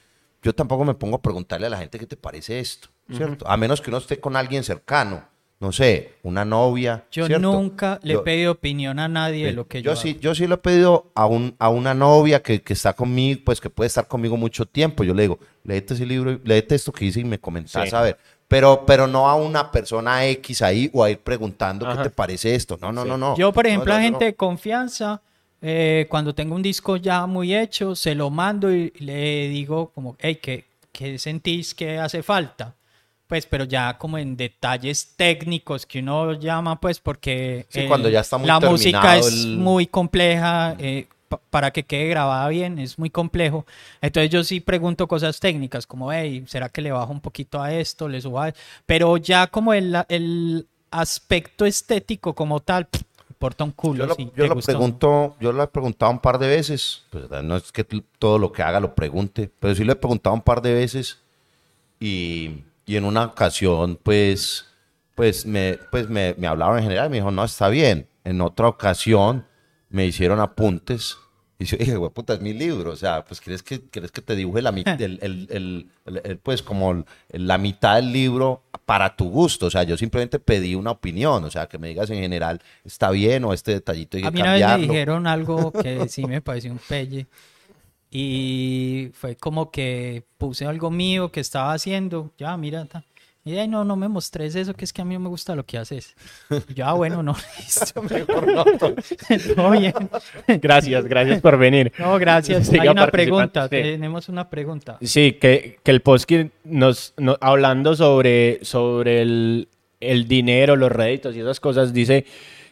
yo tampoco me pongo a preguntarle a la gente qué te parece esto, ¿cierto? A menos que uno esté con alguien cercano, no sé, una novia. Yo ¿cierto? nunca le he pedido opinión a nadie de lo que yo, yo sí, yo sí lo he pedido a, un, a una novia que, que está conmigo, pues que puede estar conmigo mucho tiempo. Yo le digo, léete ese libro, léete esto que hice y me comentás Sí. a ver. Pero, pero no a una persona X ahí o a ir preguntando Ajá. qué te parece esto. No, no, Sí. no, no. Yo, por ejemplo, no, a gente no. de confianza, eh, cuando tengo un disco ya muy hecho, se lo mando y le digo como, hey, ¿qué, qué sentís que hace falta? pues, pero ya como en detalles técnicos que uno llama, pues, porque Sí, cuando ya está muy la música es el- muy compleja, eh, pa- para que quede grabada bien es muy complejo. Entonces yo sí pregunto cosas técnicas, como, hey, ¿será que le bajo un poquito a esto, le subo a Pero ya como el, el aspecto estético como tal, importa un culo. Yo lo, si yo lo pregunto, yo lo he preguntado un par de veces, pues no es que todo lo que haga lo pregunte, pero sí lo he preguntado un par de veces y, y en una ocasión pues, pues, me, pues me, me hablaron en general, me dijo, no, está bien. En otra ocasión me hicieron apuntes y yo dije, "Güey, puta, es mi libro, o sea, pues quieres que, quieres que te dibuje la mitad, (laughs) el, el- el- el- pues como la mitad del libro para tu gusto, o sea, yo simplemente pedí una opinión, o sea, que me digas en general, está bien o este detallito hay que A mí una vez me cambiarlo. dijeron algo (laughs) que sí me pareció un pelle. Y fue como que puse algo mío que estaba haciendo. Ya, mira. ta. Y ay, no, no me mostres eso, que es que a mí no me gusta lo que haces. Y yo, ah, bueno, no, (laughs) listo. Todo (laughs) bien. Gracias, gracias por venir. No, gracias. Siga Hay una pregunta. sí. Tenemos una pregunta. Sí, que, que el Posky nos, no- hablando sobre, sobre el, el dinero, los réditos y esas cosas, dice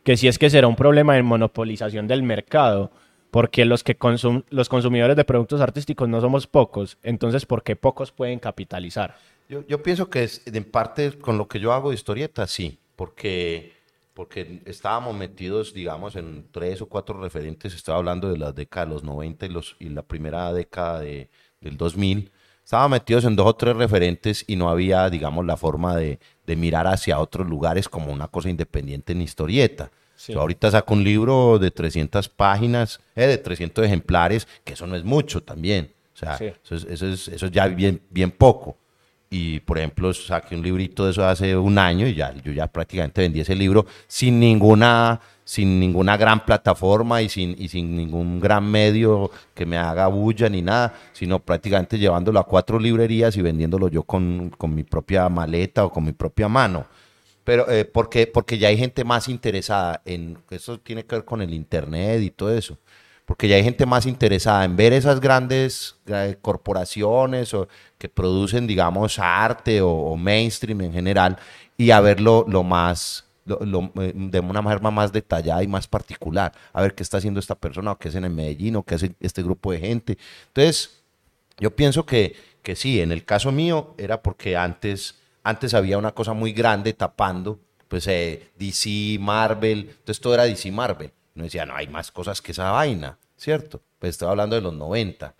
que sí es que será un problema de monopolización del mercado, porque los, que consum- los consumidores de productos artísticos no somos pocos, entonces ¿por qué pocos pueden capitalizar? Yo, yo pienso que es, en parte con lo que yo hago de historieta, sí, porque, porque estábamos metidos, digamos, en tres o cuatro referentes, estaba hablando de la década de los 90 y, los, y la primera década de, del 2000, estábamos metidos en dos o tres referentes y no había, digamos, la forma de, de mirar hacia otros lugares como una cosa independiente en historieta. Sí. Yo ahorita saco un libro de 300 páginas, eh, de 300 ejemplares, que eso no es mucho también. O sea, Sí. eso, es, eso, es, eso es ya bien, bien poco. Y, por ejemplo, saqué un librito de eso hace un año y ya, yo ya prácticamente vendí ese libro sin ninguna, sin ninguna gran plataforma y sin, y sin ningún gran medio que me haga bulla ni nada, sino prácticamente llevándolo a cuatro librerías y vendiéndolo yo con, con mi propia maleta o con mi propia mano. Pero eh, porque, porque ya hay gente más interesada en, eso tiene que ver con el internet y todo eso, porque ya hay gente más interesada en ver esas grandes eh, corporaciones o que producen, digamos, arte o, mainstream en general y a verlo lo más, lo- eh, de una forma más detallada y más particular, a ver qué está haciendo esta persona o qué hacen en Medellín o qué hace este grupo de gente. Entonces, yo pienso que, que sí, en el caso mío era porque antes, antes había una cosa muy grande tapando, pues eh, DC, Marvel, entonces todo era DC, Marvel. No decía, no, hay más cosas que esa vaina, ¿cierto? Pues estoy hablando de los 90.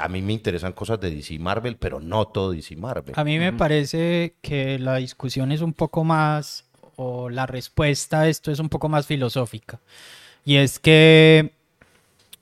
A mí me interesan cosas de DC, Marvel, pero no todo DC, Marvel. A mí me parece que la discusión es un poco más, o la respuesta a esto es un poco más filosófica. Y es que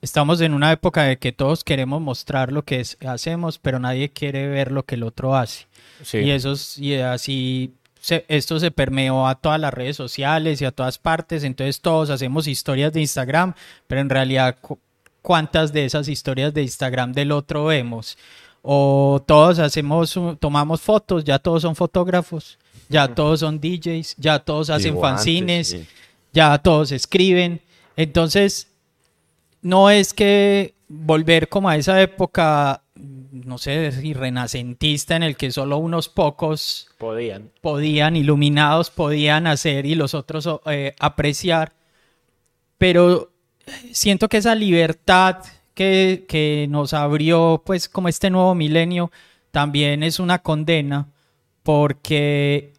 estamos en una época de que todos queremos mostrar lo que es- hacemos, pero nadie quiere ver lo que el otro hace. Sí. Y eso es- y así se- esto se permeó a todas las redes sociales y a todas partes. Entonces todos hacemos historias de Instagram, pero en realidad cu- cuántas de esas historias de Instagram del otro vemos. O todos hacemos, tomamos fotos, ya todos son fotógrafos, ya todos son DJs, ya todos hacen Digo, antes, fanzines, sí. ya todos escriben. Entonces, no es que volver como a esa época, no sé si renacentista en el que solo unos pocos Podían. podían, iluminados podían hacer y los otros eh, apreciar, pero siento que esa libertad que, que nos abrió pues como este nuevo milenio también es una condena porque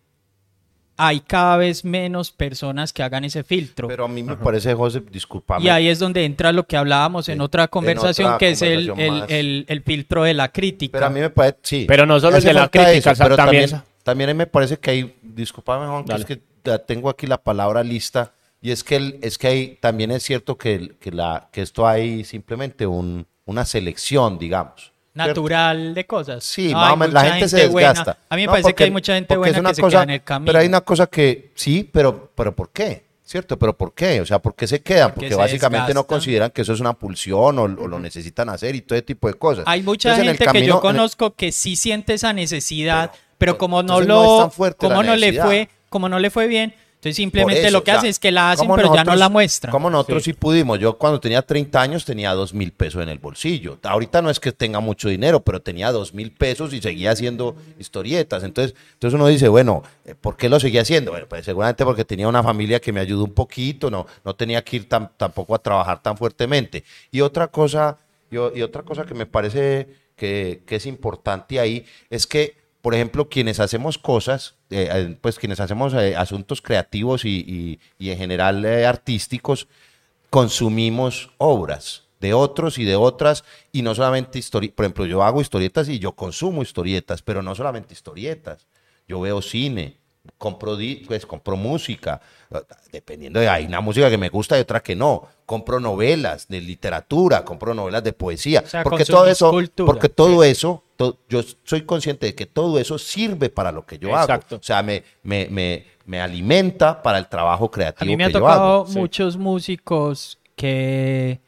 hay cada vez menos personas que hagan ese filtro. Pero a mí me parece, José, discúlpame. Y ahí es donde entra lo que hablábamos en otra en conversación, otra que es el, el- el- el filtro de la crítica. Pero a mí me parece, sí. Pero no solo el de la crítica, eso, pero también- también, también me parece que hay, discúlpame Juan, que es que tengo aquí la palabra lista, y es que, el- es que hay, también es cierto que, el- que, la, que esto hay simplemente un, una selección, digamos. Natural de cosas. Sí, No, más hay o menos, la gente se buena. desgasta. A mí me No, parece porque- que hay mucha gente es buena una que se queda en el camino. Pero hay una cosa que, sí, pero, pero ¿por qué? ¿Cierto? ¿Pero por qué? O sea, ¿por qué se quedan? Porque Porque se básicamente no consideran que eso es una pulsión o, o lo necesitan hacer y todo ese tipo de cosas. Hay mucha Entonces, gente que yo conozco que sí siente esa necesidad, Pero- pero, como no no lo, tan fuerte la como no le fue, como no le fue bien, Entonces simplemente eso, lo que o sea, hacen es que la hacen, pero ya no la muestran. Como nosotros sí. pudimos. Yo cuando tenía 30 años tenía dos mil pesos en el bolsillo. Ahorita no es que tenga mucho dinero, pero tenía dos mil pesos y seguía haciendo historietas. Entonces, entonces uno dice, bueno, eh, ¿por qué lo seguía haciendo? Bueno, pues seguramente porque tenía una familia que me ayudó un poquito, no, no tenía que ir tan- tampoco a trabajar tan fuertemente. Y otra cosa, y, o- y otra cosa que me parece que, que es importante ahí es que por ejemplo, quienes hacemos cosas, eh, eh, pues quienes hacemos eh, asuntos creativos y, y- y en general eh, artísticos, consumimos obras de otros y de otras, y no solamente historietas, por ejemplo, yo hago historietas y yo consumo historietas, pero no solamente historietas, yo veo cine, compro, pues, compro música, dependiendo de, hay una música que me gusta y otra que no, compro novelas de literatura, compro novelas de poesía, O sea, porque todo eso, porque todo eso, to- yo soy consciente de que todo eso sirve para lo que yo Exacto. hago. O sea, me, me, me, me alimenta para el trabajo A creativo mí me ha que yo tocado hago. muchos músicos que,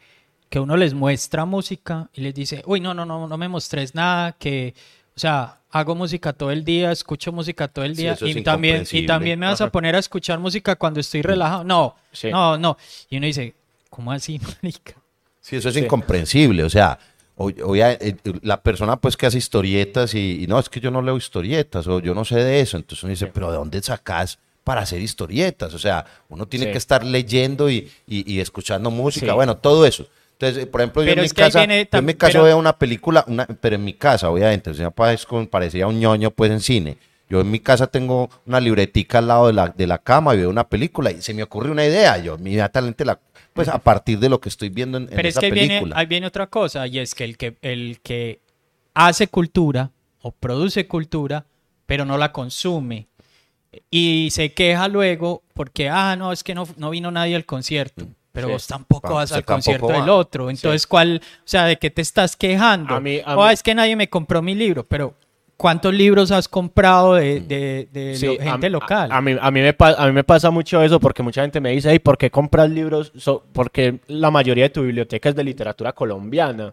que uno les muestra música y les dice, uy, no, no, no, no me mostres nada, que, o sea, hago música todo el día, escucho música todo el día y también, y también me vas a poner a escuchar música cuando estoy relajado. No, Sí. no, no. Y uno dice, ¿cómo así, (laughs) marica? Sí, eso es incomprensible. O sea, o- o ya, eh, la persona pues que hace historietas y, y no, es que yo no leo historietas o yo no sé de eso. Entonces uno dice, pero ¿de dónde sacas para hacer historietas? O sea, uno tiene Sí. que estar leyendo y, y- y escuchando música, Sí. bueno, todo eso. Entonces, eh, por ejemplo, yo en mi casa, viene yo en mi pero- veo una película, una, pero en mi casa, obviamente, o sea, parecía un ñoño pues en cine. Yo en mi casa tengo una libretica al lado de la, de la cama y veo una película y se me ocurre una idea. Yo inmediatamente la, pues a partir de lo que estoy viendo en, en Pero es esa que ahí viene, película. ahí viene otra cosa, y es que el que, el que hace cultura o produce cultura, pero no la consume, y se queja luego porque, ah, no, es que no, no vino nadie al concierto. Pero Sí. vos tampoco Ah, vas al concierto del otro. Entonces, ¿cuál? O sea, ¿de qué te estás quejando? A mí- a "Oh, mí- es que nadie me compró mi libro. Pero, ¿cuántos libros has comprado de, de- de Sí, lo- a- gente a- local? A, mí, a, mí me, pa- a mí me pasa mucho eso porque mucha gente me dice, hey, ¿por qué compras libros? So- porque la mayoría de tu biblioteca es de literatura colombiana.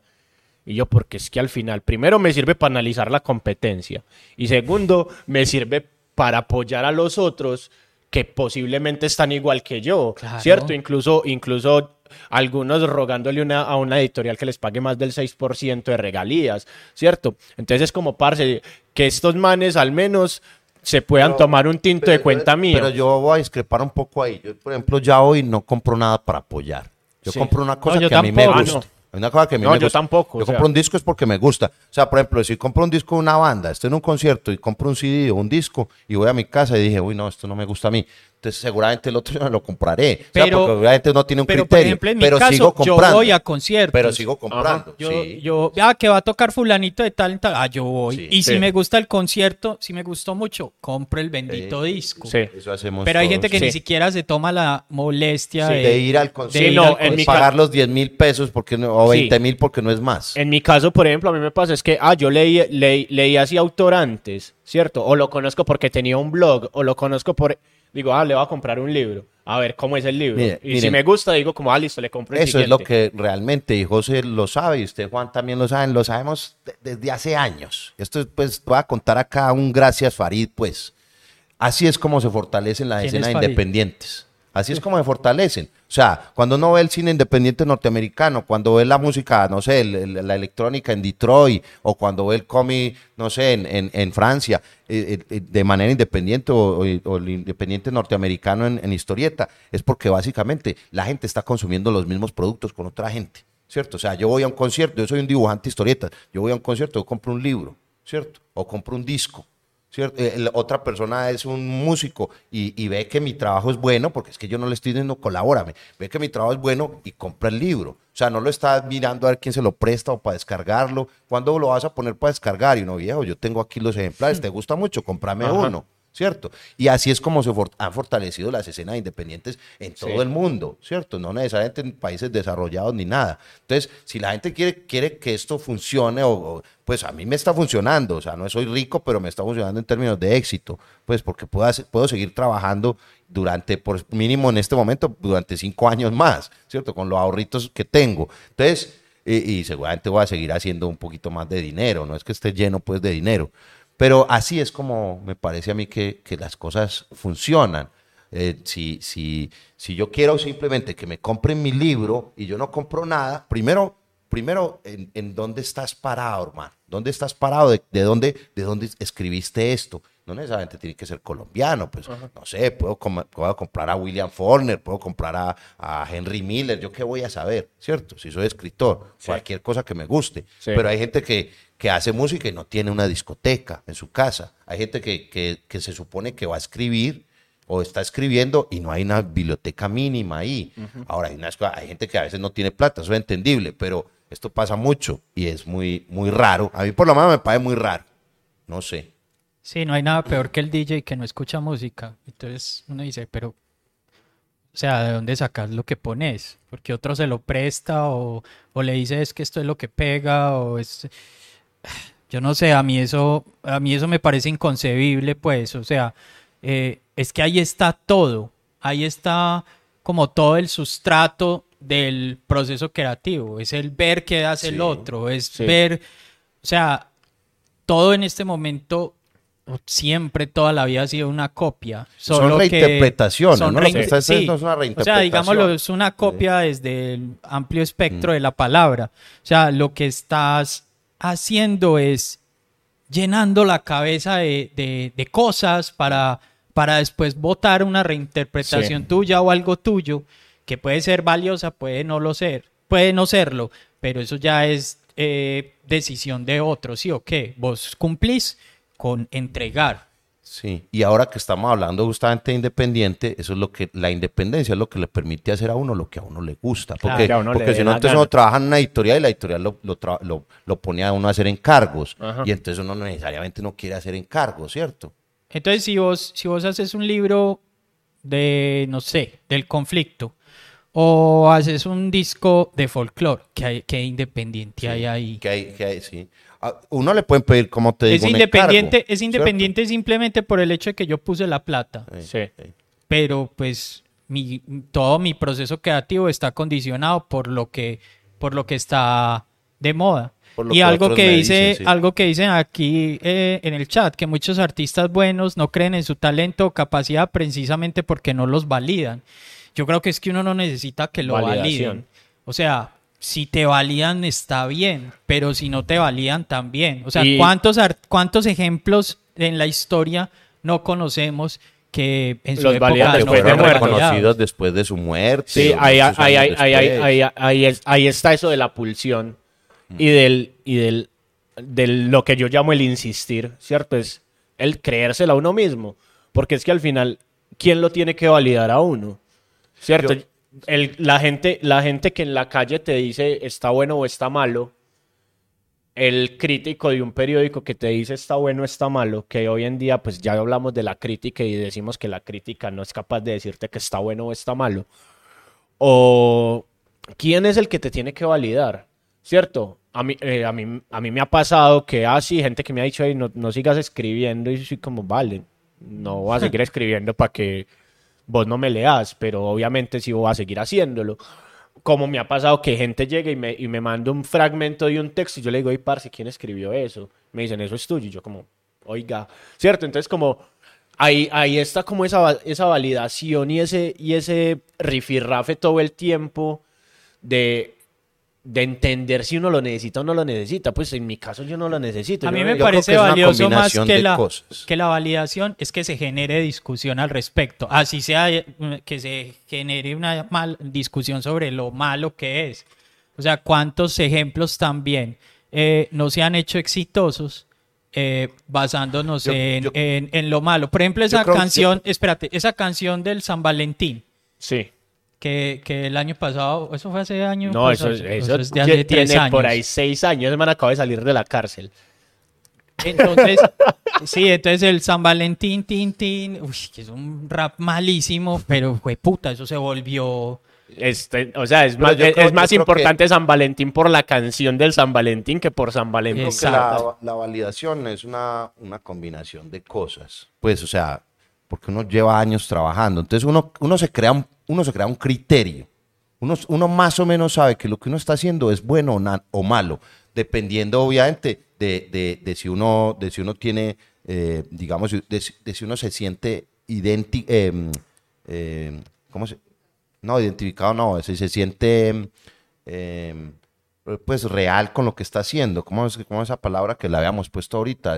Y yo, porque es que al final, primero me sirve para analizar la competencia y segundo, me sirve para apoyar a los otros que posiblemente están igual que yo, Claro. ¿cierto? Incluso, incluso algunos rogándole una, a una editorial que les pague más del 6% de regalías, ¿cierto? Entonces es como, parce, que estos manes al menos se puedan Pero- tomar un tinto de cuenta yo- mío. Pero yo voy a discrepar un poco ahí. Yo, por ejemplo, ya hoy no compro nada para apoyar. Yo Sí. compro una cosa que a mí me gusta. Ah, no. Una cosa que a mí No, me yo gusta. tampoco, Yo o sea. compro un disco es porque me gusta. O sea, por ejemplo, si compro un disco de una banda, estoy en un concierto y compro un CD o un disco y voy a mi casa y dije, uy, no, esto no me gusta a mí. Entonces, seguramente el otro yo no lo compraré. O sea, Pero- porque obviamente no tiene un pero, por criterio. ejemplo, en mi pero caso, sigo yo comprando. voy a conciertos. Pero sigo comprando. Yo, sí. yo, ah, que va a tocar fulanito de tal en tal. Ah, yo voy. Sí, y si me gusta el concierto, si me gustó mucho, compro el bendito disco. Sí. Eso hacemos Pero hay todos. gente que Sí. ni siquiera se toma la molestia Sí, de, de ir al de concierto, ir no, al en concierto. mi pagar los 10 mil pesos porque no, o Sí. 20 mil porque no es más. En mi caso, por ejemplo, a mí me pasa es que, ah, yo leí, leí, leí así autor antes, ¿cierto? O lo conozco porque tenía un blog, o lo conozco por... Digo, ah, le voy a comprar un libro. A ver cómo es el libro. Mire, y si me gusta, digo como, ah, listo, le compro el Eso es lo que realmente, y José lo sabe, y usted Juan también lo saben, lo sabemos de- desde hace años. Esto es, pues, voy a contar acá un gracias Farid, pues. Así es como se fortalecen las ¿Quién escenas es Farid? independientes. Así es como se fortalecen. O sea, cuando uno ve el cine independiente norteamericano, cuando ve la música, no sé, la electrónica en Detroit, o cuando ve el cómic, no sé, en, Francia, eh, eh, de manera independiente, o, el independiente norteamericano en, en historieta, es porque básicamente la gente está consumiendo los mismos productos con otra gente, ¿cierto? O sea, yo voy a un concierto, yo soy un dibujante de historietas, yo voy a un concierto, yo compro un libro, ¿cierto? O compro un disco. ¿Cierto? Eh, la otra persona es un músico y, y ve que mi trabajo es bueno, porque es que yo no le estoy diciendo colabórame, ve que mi trabajo es bueno y compra el libro. O sea, no lo está mirando a ver quién se lo presta o para descargarlo. ¿Cuándo lo vas a poner para descargar? Y uno, viejo, yo tengo aquí los ejemplares, ¿te gusta mucho? Comprame Ajá. uno. ¿Cierto? Y así es como se for- han fortalecido las escenas independientes en todo Sí. el mundo, ¿cierto? No necesariamente en países desarrollados ni nada. Entonces, si la gente quiere, quiere que esto funcione, o, o- pues a mí me está funcionando, o sea, no soy rico, pero me está funcionando en términos de éxito, pues porque puedo, hacer- puedo seguir trabajando durante, por mínimo en este momento, durante cinco años más, ¿cierto? Con los ahorritos que tengo. Entonces, y, y seguramente voy a seguir haciendo un poquito más de dinero, no es que esté lleno pues de dinero. Pero así es como me parece a mí que, que las cosas funcionan. Eh, si, si, si yo quiero simplemente que me compren mi libro y yo no compro nada, primero, primero en, en dónde estás parado, hermano. ¿Dónde estás parado? ¿De, de dónde, ¿De dónde escribiste esto? No necesariamente tiene que ser colombiano, pues no sé, puedo, com- puedo comprar a William Faulkner, puedo comprar a, a Henry Miller, yo qué voy a saber, ¿cierto? Si soy escritor, cualquier cosa que me guste. Sí. Pero hay gente que, que hace música y no tiene una discoteca en su casa. Hay gente que, que, que se supone que va a escribir o está escribiendo y no hay una biblioteca mínima ahí. Ahora, hay, cosas- hay gente que a veces no tiene plata, eso es entendible, pero esto pasa mucho y es muy, muy raro. A mí por lo menos me parece muy raro. No sé. Sí, no hay nada peor que el DJ que no escucha música. Entonces uno dice, pero, o sea, ¿de dónde sacas lo que pones? Porque otro se lo presta o, o le dice es que esto es lo que pega o es... (sighs) Yo no sé, a mí eso, a mí eso me parece inconcebible, pues, o sea, eh, es que ahí está todo, ahí está como todo el sustrato del proceso creativo, es el ver qué hace el otro, es sí. ver, o sea, todo en este momento, siempre, toda la vida ha sido una copia. Son Solo que reinterpretaciones, son ¿no? Lo que rein- es una O sea, digámoslo, es una copia desde el amplio espectro de la palabra. O sea, lo que estás haciendo es llenando la cabeza de, de- de cosas para, para después votar una reinterpretación Sí. tuya o algo tuyo que puede ser valiosa, puede no lo ser, puede no serlo, pero eso ya es eh, decisión de otros, ¿sí o qué? Vos cumplís con entregar. Sí, y ahora que estamos hablando justamente de independiente, eso es lo que, la independencia es lo que le permite hacer a uno lo que a uno le gusta. Claro, Porque, dé si no, entonces gana. uno trabaja en una editorial y la editorial lo, lo, lo- lo pone a uno a hacer encargos. Ajá. Y entonces uno necesariamente no quiere hacer encargos, ¿cierto? Entonces, si vos, si vos haces un libro de, no sé, del conflicto, o haces un disco de folclore, que, hay, que independiente hay ahí. Que hay, que hay, sí. A uno le pueden pedir, como te digo, Es un independiente, encargo, es independiente simplemente por el hecho de que yo puse la plata. Sí. pero pues mi, todo mi proceso creativo está condicionado por lo que, por lo que está de moda. Y que algo que dice, dicen, sí. algo que dicen aquí eh, en el chat, que muchos artistas buenos no creen en su talento o capacidad precisamente porque no los validan. Yo creo que es que uno no necesita que lo Validación. validen. O sea, si te validan está bien, pero si no te validan también. O sea, Y- ¿cuántos, ar- cuántos ejemplos en la historia no conocemos que en su Los época no después de fueron reconocidos después de su muerte. Sí, ahí, ahí, ahí, ahí, después. ahí, ahí es- ahí está eso de la pulsión y del y del, del lo que yo llamo el insistir, ¿cierto? Es el creérsela a uno mismo, porque es que al final quién lo tiene que validar a uno, ¿cierto? Yo- El- la gente la gente que en la calle te dice está bueno o está malo, el crítico de un periódico que te dice está bueno o está malo, que hoy en día pues ya hablamos de la crítica y decimos que la crítica no es capaz de decirte que está bueno o está malo. O quién es el que te tiene que validar, ¿cierto? A mí, eh, a mí, a mí me ha pasado que, ah, sí, gente que me ha dicho, "Ey, no, no sigas escribiendo y soy como, vale, no voy a seguir (laughs) escribiendo para que vos no me leas, pero obviamente sí voy a seguir haciéndolo. Como me ha pasado que gente llega y me, y me manda un fragmento de un texto y yo le digo, oye, parce, ¿quién escribió eso? Me dicen, eso es tuyo. Y yo como, oiga, ¿cierto? Entonces como ahí, ahí está como esa, esa validación y ese, y ese rifirrafe todo el tiempo de, de entender si uno lo necesita o no lo necesita. Pues en mi caso yo no lo necesito. A mí me yo parece que valioso más que la, cosas. que la validación es que se genere discusión al respecto. Así sea eh, que se genere una mal, discusión sobre lo malo que es. O sea, cuántos ejemplos también eh, no se han hecho exitosos eh, basándonos Yo- en, en- en lo malo. Por ejemplo, esa creo- canción, espérate, esa canción del San Valentín. Sí. Que, que el año pasado, eso fue hace años. No, eso, es- eso es de hace tiene tres años. por ahí seis años. Ese man acaba de salir de la cárcel. Entonces, (laughs) sí, entonces el San Valentín, tin, tin, uy, que es un rap malísimo, pero fue puta, eso se volvió. Este, o sea, es Pero más, yo es, creo- es más yo creo importante San Valentín por la canción del San Valentín que por San Valentín. Creo que la, Exacto. la validación es una, una combinación de cosas. Pues, o sea, porque uno lleva años trabajando. Entonces uno, uno, se, crea un, uno se crea un criterio. Uno, más o menos sabe que lo que uno está haciendo es bueno o, malo, dependiendo obviamente de, de- de si, uno, de si uno tiene, eh, digamos, de, si- si uno se siente idéntico. eh, ¿cómo se? No, identificado no, se, se siente eh, pues real con lo que está haciendo. ¿Cómo es, cómo es esa palabra que la habíamos puesto ahorita?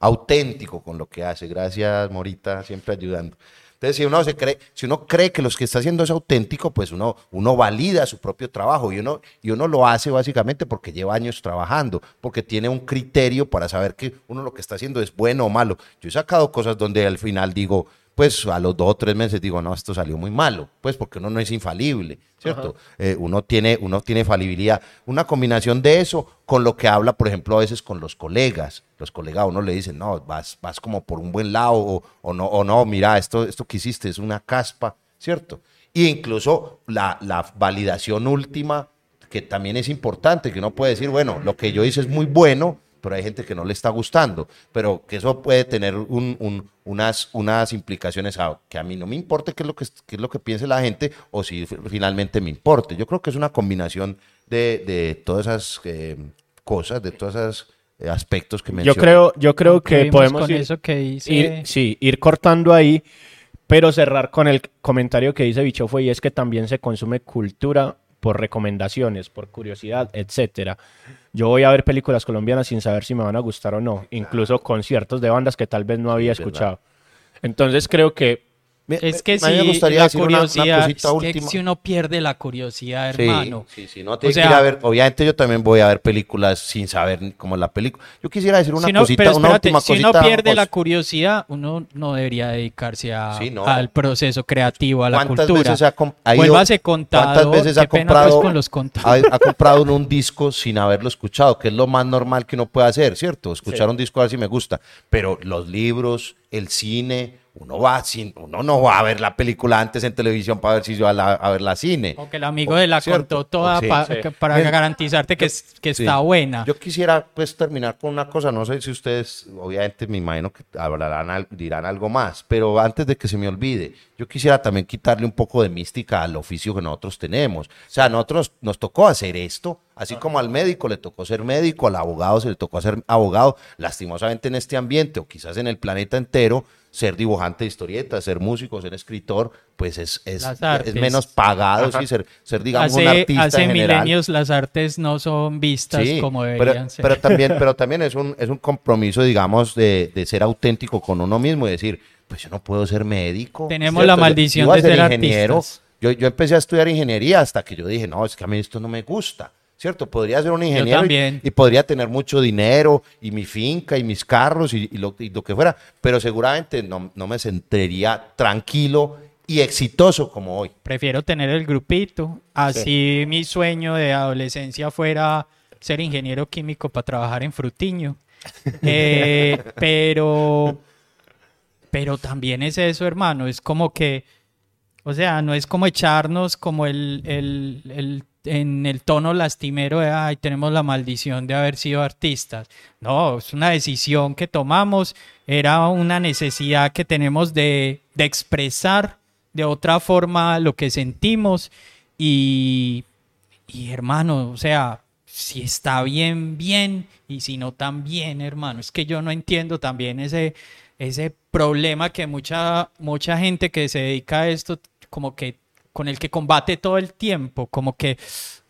Auténtico con lo que hace. Gracias, Morita, siempre ayudando. Entonces, si uno, se cree, si uno cree que lo que está haciendo es auténtico, pues uno, uno valida su propio trabajo y uno, y uno lo hace básicamente porque lleva años trabajando, porque tiene un criterio para saber que uno lo que está haciendo es bueno o malo. Yo he sacado cosas donde al final digo, pues a los dos o tres meses digo, no, esto salió muy malo, pues porque uno no es infalible, ¿cierto? Eh, uno, tiene, uno tiene falibilidad. Una combinación de eso con lo que habla, por ejemplo, a veces con los colegas. Los colegas uno le dicen, no, vas, vas como por un buen lado, o, no, o no, mira, esto, esto que hiciste es una caspa, ¿cierto? Y incluso la, la validación última, que también es importante, que uno puede decir, bueno, lo que yo hice es muy bueno, pero hay gente que no le está gustando, pero que eso puede tener un- un- unas, unas implicaciones a, que a mí no me importe qué es, lo que, es lo que piense la gente o si fi- finalmente me importe. Yo creo que es una combinación de, de todas esas eh, cosas, de todos esos eh, aspectos que Yo mencioné. creo, yo creo que podemos con ir, eso que dice... ir- sí, ir cortando ahí, pero cerrar con el comentario que dice Bichofo y es que también se consume cultura por recomendaciones, por curiosidad, etcétera. Yo voy a ver películas colombianas sin saber si me van a gustar o no, incluso conciertos de bandas que tal vez no había escuchado. Entonces creo que Me- Es que a mí me si gustaría la decir una- una curiosidad, cosita es que última. si uno pierde la curiosidad, Sí, hermano. Sí, sí, no tiene sea- que ir a ver. Obviamente yo también voy a ver películas sin saber cómo es la película. Yo quisiera decir una Si no- cosita, pero una espérate, última si cosita. uno pierde Jos. la curiosidad, uno no debería dedicarse a- Sí, no. al proceso creativo, a la ¿Cuántas cultura. veces ha, ha ido- Vuélvase contador. ¿Cuántas veces ha pues, comprado, con los ha, ha comprado uno un disco sin haberlo escuchado, que es lo más normal que uno puede hacer, ¿cierto? Escuchar un disco a ver si me gusta. Pero los libros, el cine, uno va sin, uno no va a ver la película antes en televisión para ver si yo a, la- a ver la cine. O que el amigo de la ¿Cierto? contó toda Sí, pa- sí. que- para garantizarte que, es- que Sí. está buena. Yo quisiera pues terminar con una cosa, no sé si ustedes, obviamente me imagino que hablarán, al- dirán algo más, pero antes de que se me olvide, yo quisiera también quitarle un poco de mística al oficio que nosotros tenemos. O sea, a nosotros nos tocó hacer esto, así como al médico le tocó ser médico, al abogado se le tocó ser abogado, lastimosamente en este ambiente o quizás en el planeta entero, ser dibujante de historietas, ser músico, ser escritor, pues es, es, es menos pagado, sí, ser, ser digamos un hace artista hace en general. milenios las artes no son vistas Sí, como pero, deberían ser. pero también, (laughs) pero también es un, es un compromiso, digamos, de, de ser auténtico con uno mismo y decir, pues yo no puedo ser médico. Tenemos ¿cierto? la maldición yo de ser ingeniero. Yo, yo empecé a estudiar ingeniería hasta que yo dije, no, es que a mí esto no me gusta. ¿Cierto? Podría ser un ingeniero y- también. Y, podría tener mucho dinero y mi finca y mis carros y, y lo, y lo que fuera, pero seguramente no, no me sentiría tranquilo y exitoso como hoy. Prefiero tener el grupito. Así mi sueño de adolescencia fuera ser ingeniero químico para trabajar en Frutiño. (laughs) Eh, pero, pero también es eso, hermano. Es como que, o sea, no es como echarnos como el, el, el- en el tono lastimero de, ay, tenemos la maldición de haber sido artistas. No, es una decisión que tomamos, era una necesidad que tenemos de, de expresar de otra forma lo que sentimos y, y hermano, o sea, si está bien, bien, y si no, también, hermano. Es que yo no entiendo también ese, ese problema que mucha, mucha gente que se dedica a esto, como que con el que combate todo el tiempo, como que,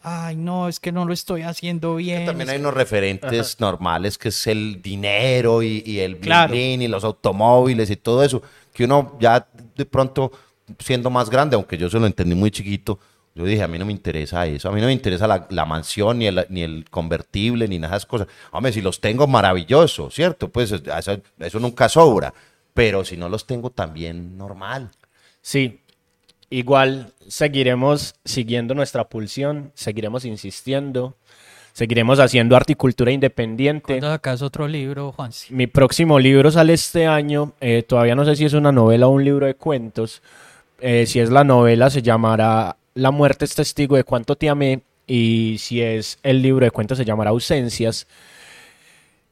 ay, no, es que no lo estoy haciendo bien. También es hay unos referentes normales que es el dinero y, y el Claro. bling y los automóviles y todo eso, que uno ya de pronto siendo más grande, aunque yo se lo entendí muy chiquito, yo dije, a mí no me interesa eso, a mí no me interesa la, la mansión, ni el, ni el convertible, ni nada de esas cosas. Hombre, si los tengo, maravilloso, ¿cierto? Pues eso, eso nunca sobra, pero si no los tengo, también normal. Sí, igual seguiremos siguiendo nuestra pulsión, seguiremos insistiendo, seguiremos haciendo articultura independiente. ¿Cuándo sacas otro libro, Juansi? Mi próximo libro sale este año, eh, todavía no sé si es una novela o un libro de cuentos. Eh, si es la novela se llamará La muerte es testigo de cuánto te amé y si es el libro de cuentos se llamará Ausencias.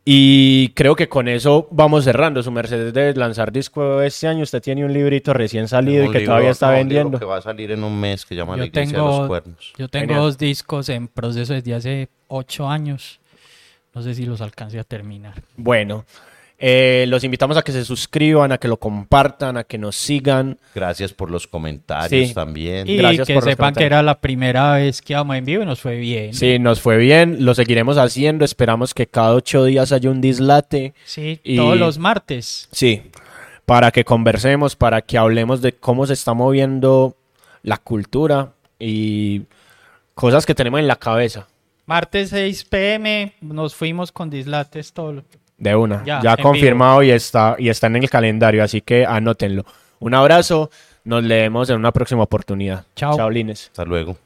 Y creo que con eso vamos cerrando. Su merced debe lanzar disco este año. Usted tiene un librito recién salido y que libro- todavía está no, un libro vendiendo. que va a salir en un mes que llama La Yo Iglesia de los tengo, Cuernos. yo tengo Genial. dos discos en proceso desde hace ocho años. No sé si los alcance a terminar. Bueno, Eh, los invitamos a que se suscriban, a que lo compartan, a que nos sigan. Gracias por los comentarios Sí. también. Y Gracias que por sepan que era la primera vez que vamos en vivo y nos fue bien. Sí, nos fue bien, lo seguiremos haciendo. Esperamos que cada ocho días haya un dislate. Sí, Y- todos los martes. Sí, para que conversemos, para que hablemos de cómo se está moviendo la cultura y cosas que tenemos en la cabeza. Martes 6 pm nos fuimos con dislates todo. De una, Ya, confirmado y está, y está en el calendario, así que anótenlo. Un abrazo, nos leemos en una próxima oportunidad. Chao. Chao, Lines. Hasta luego.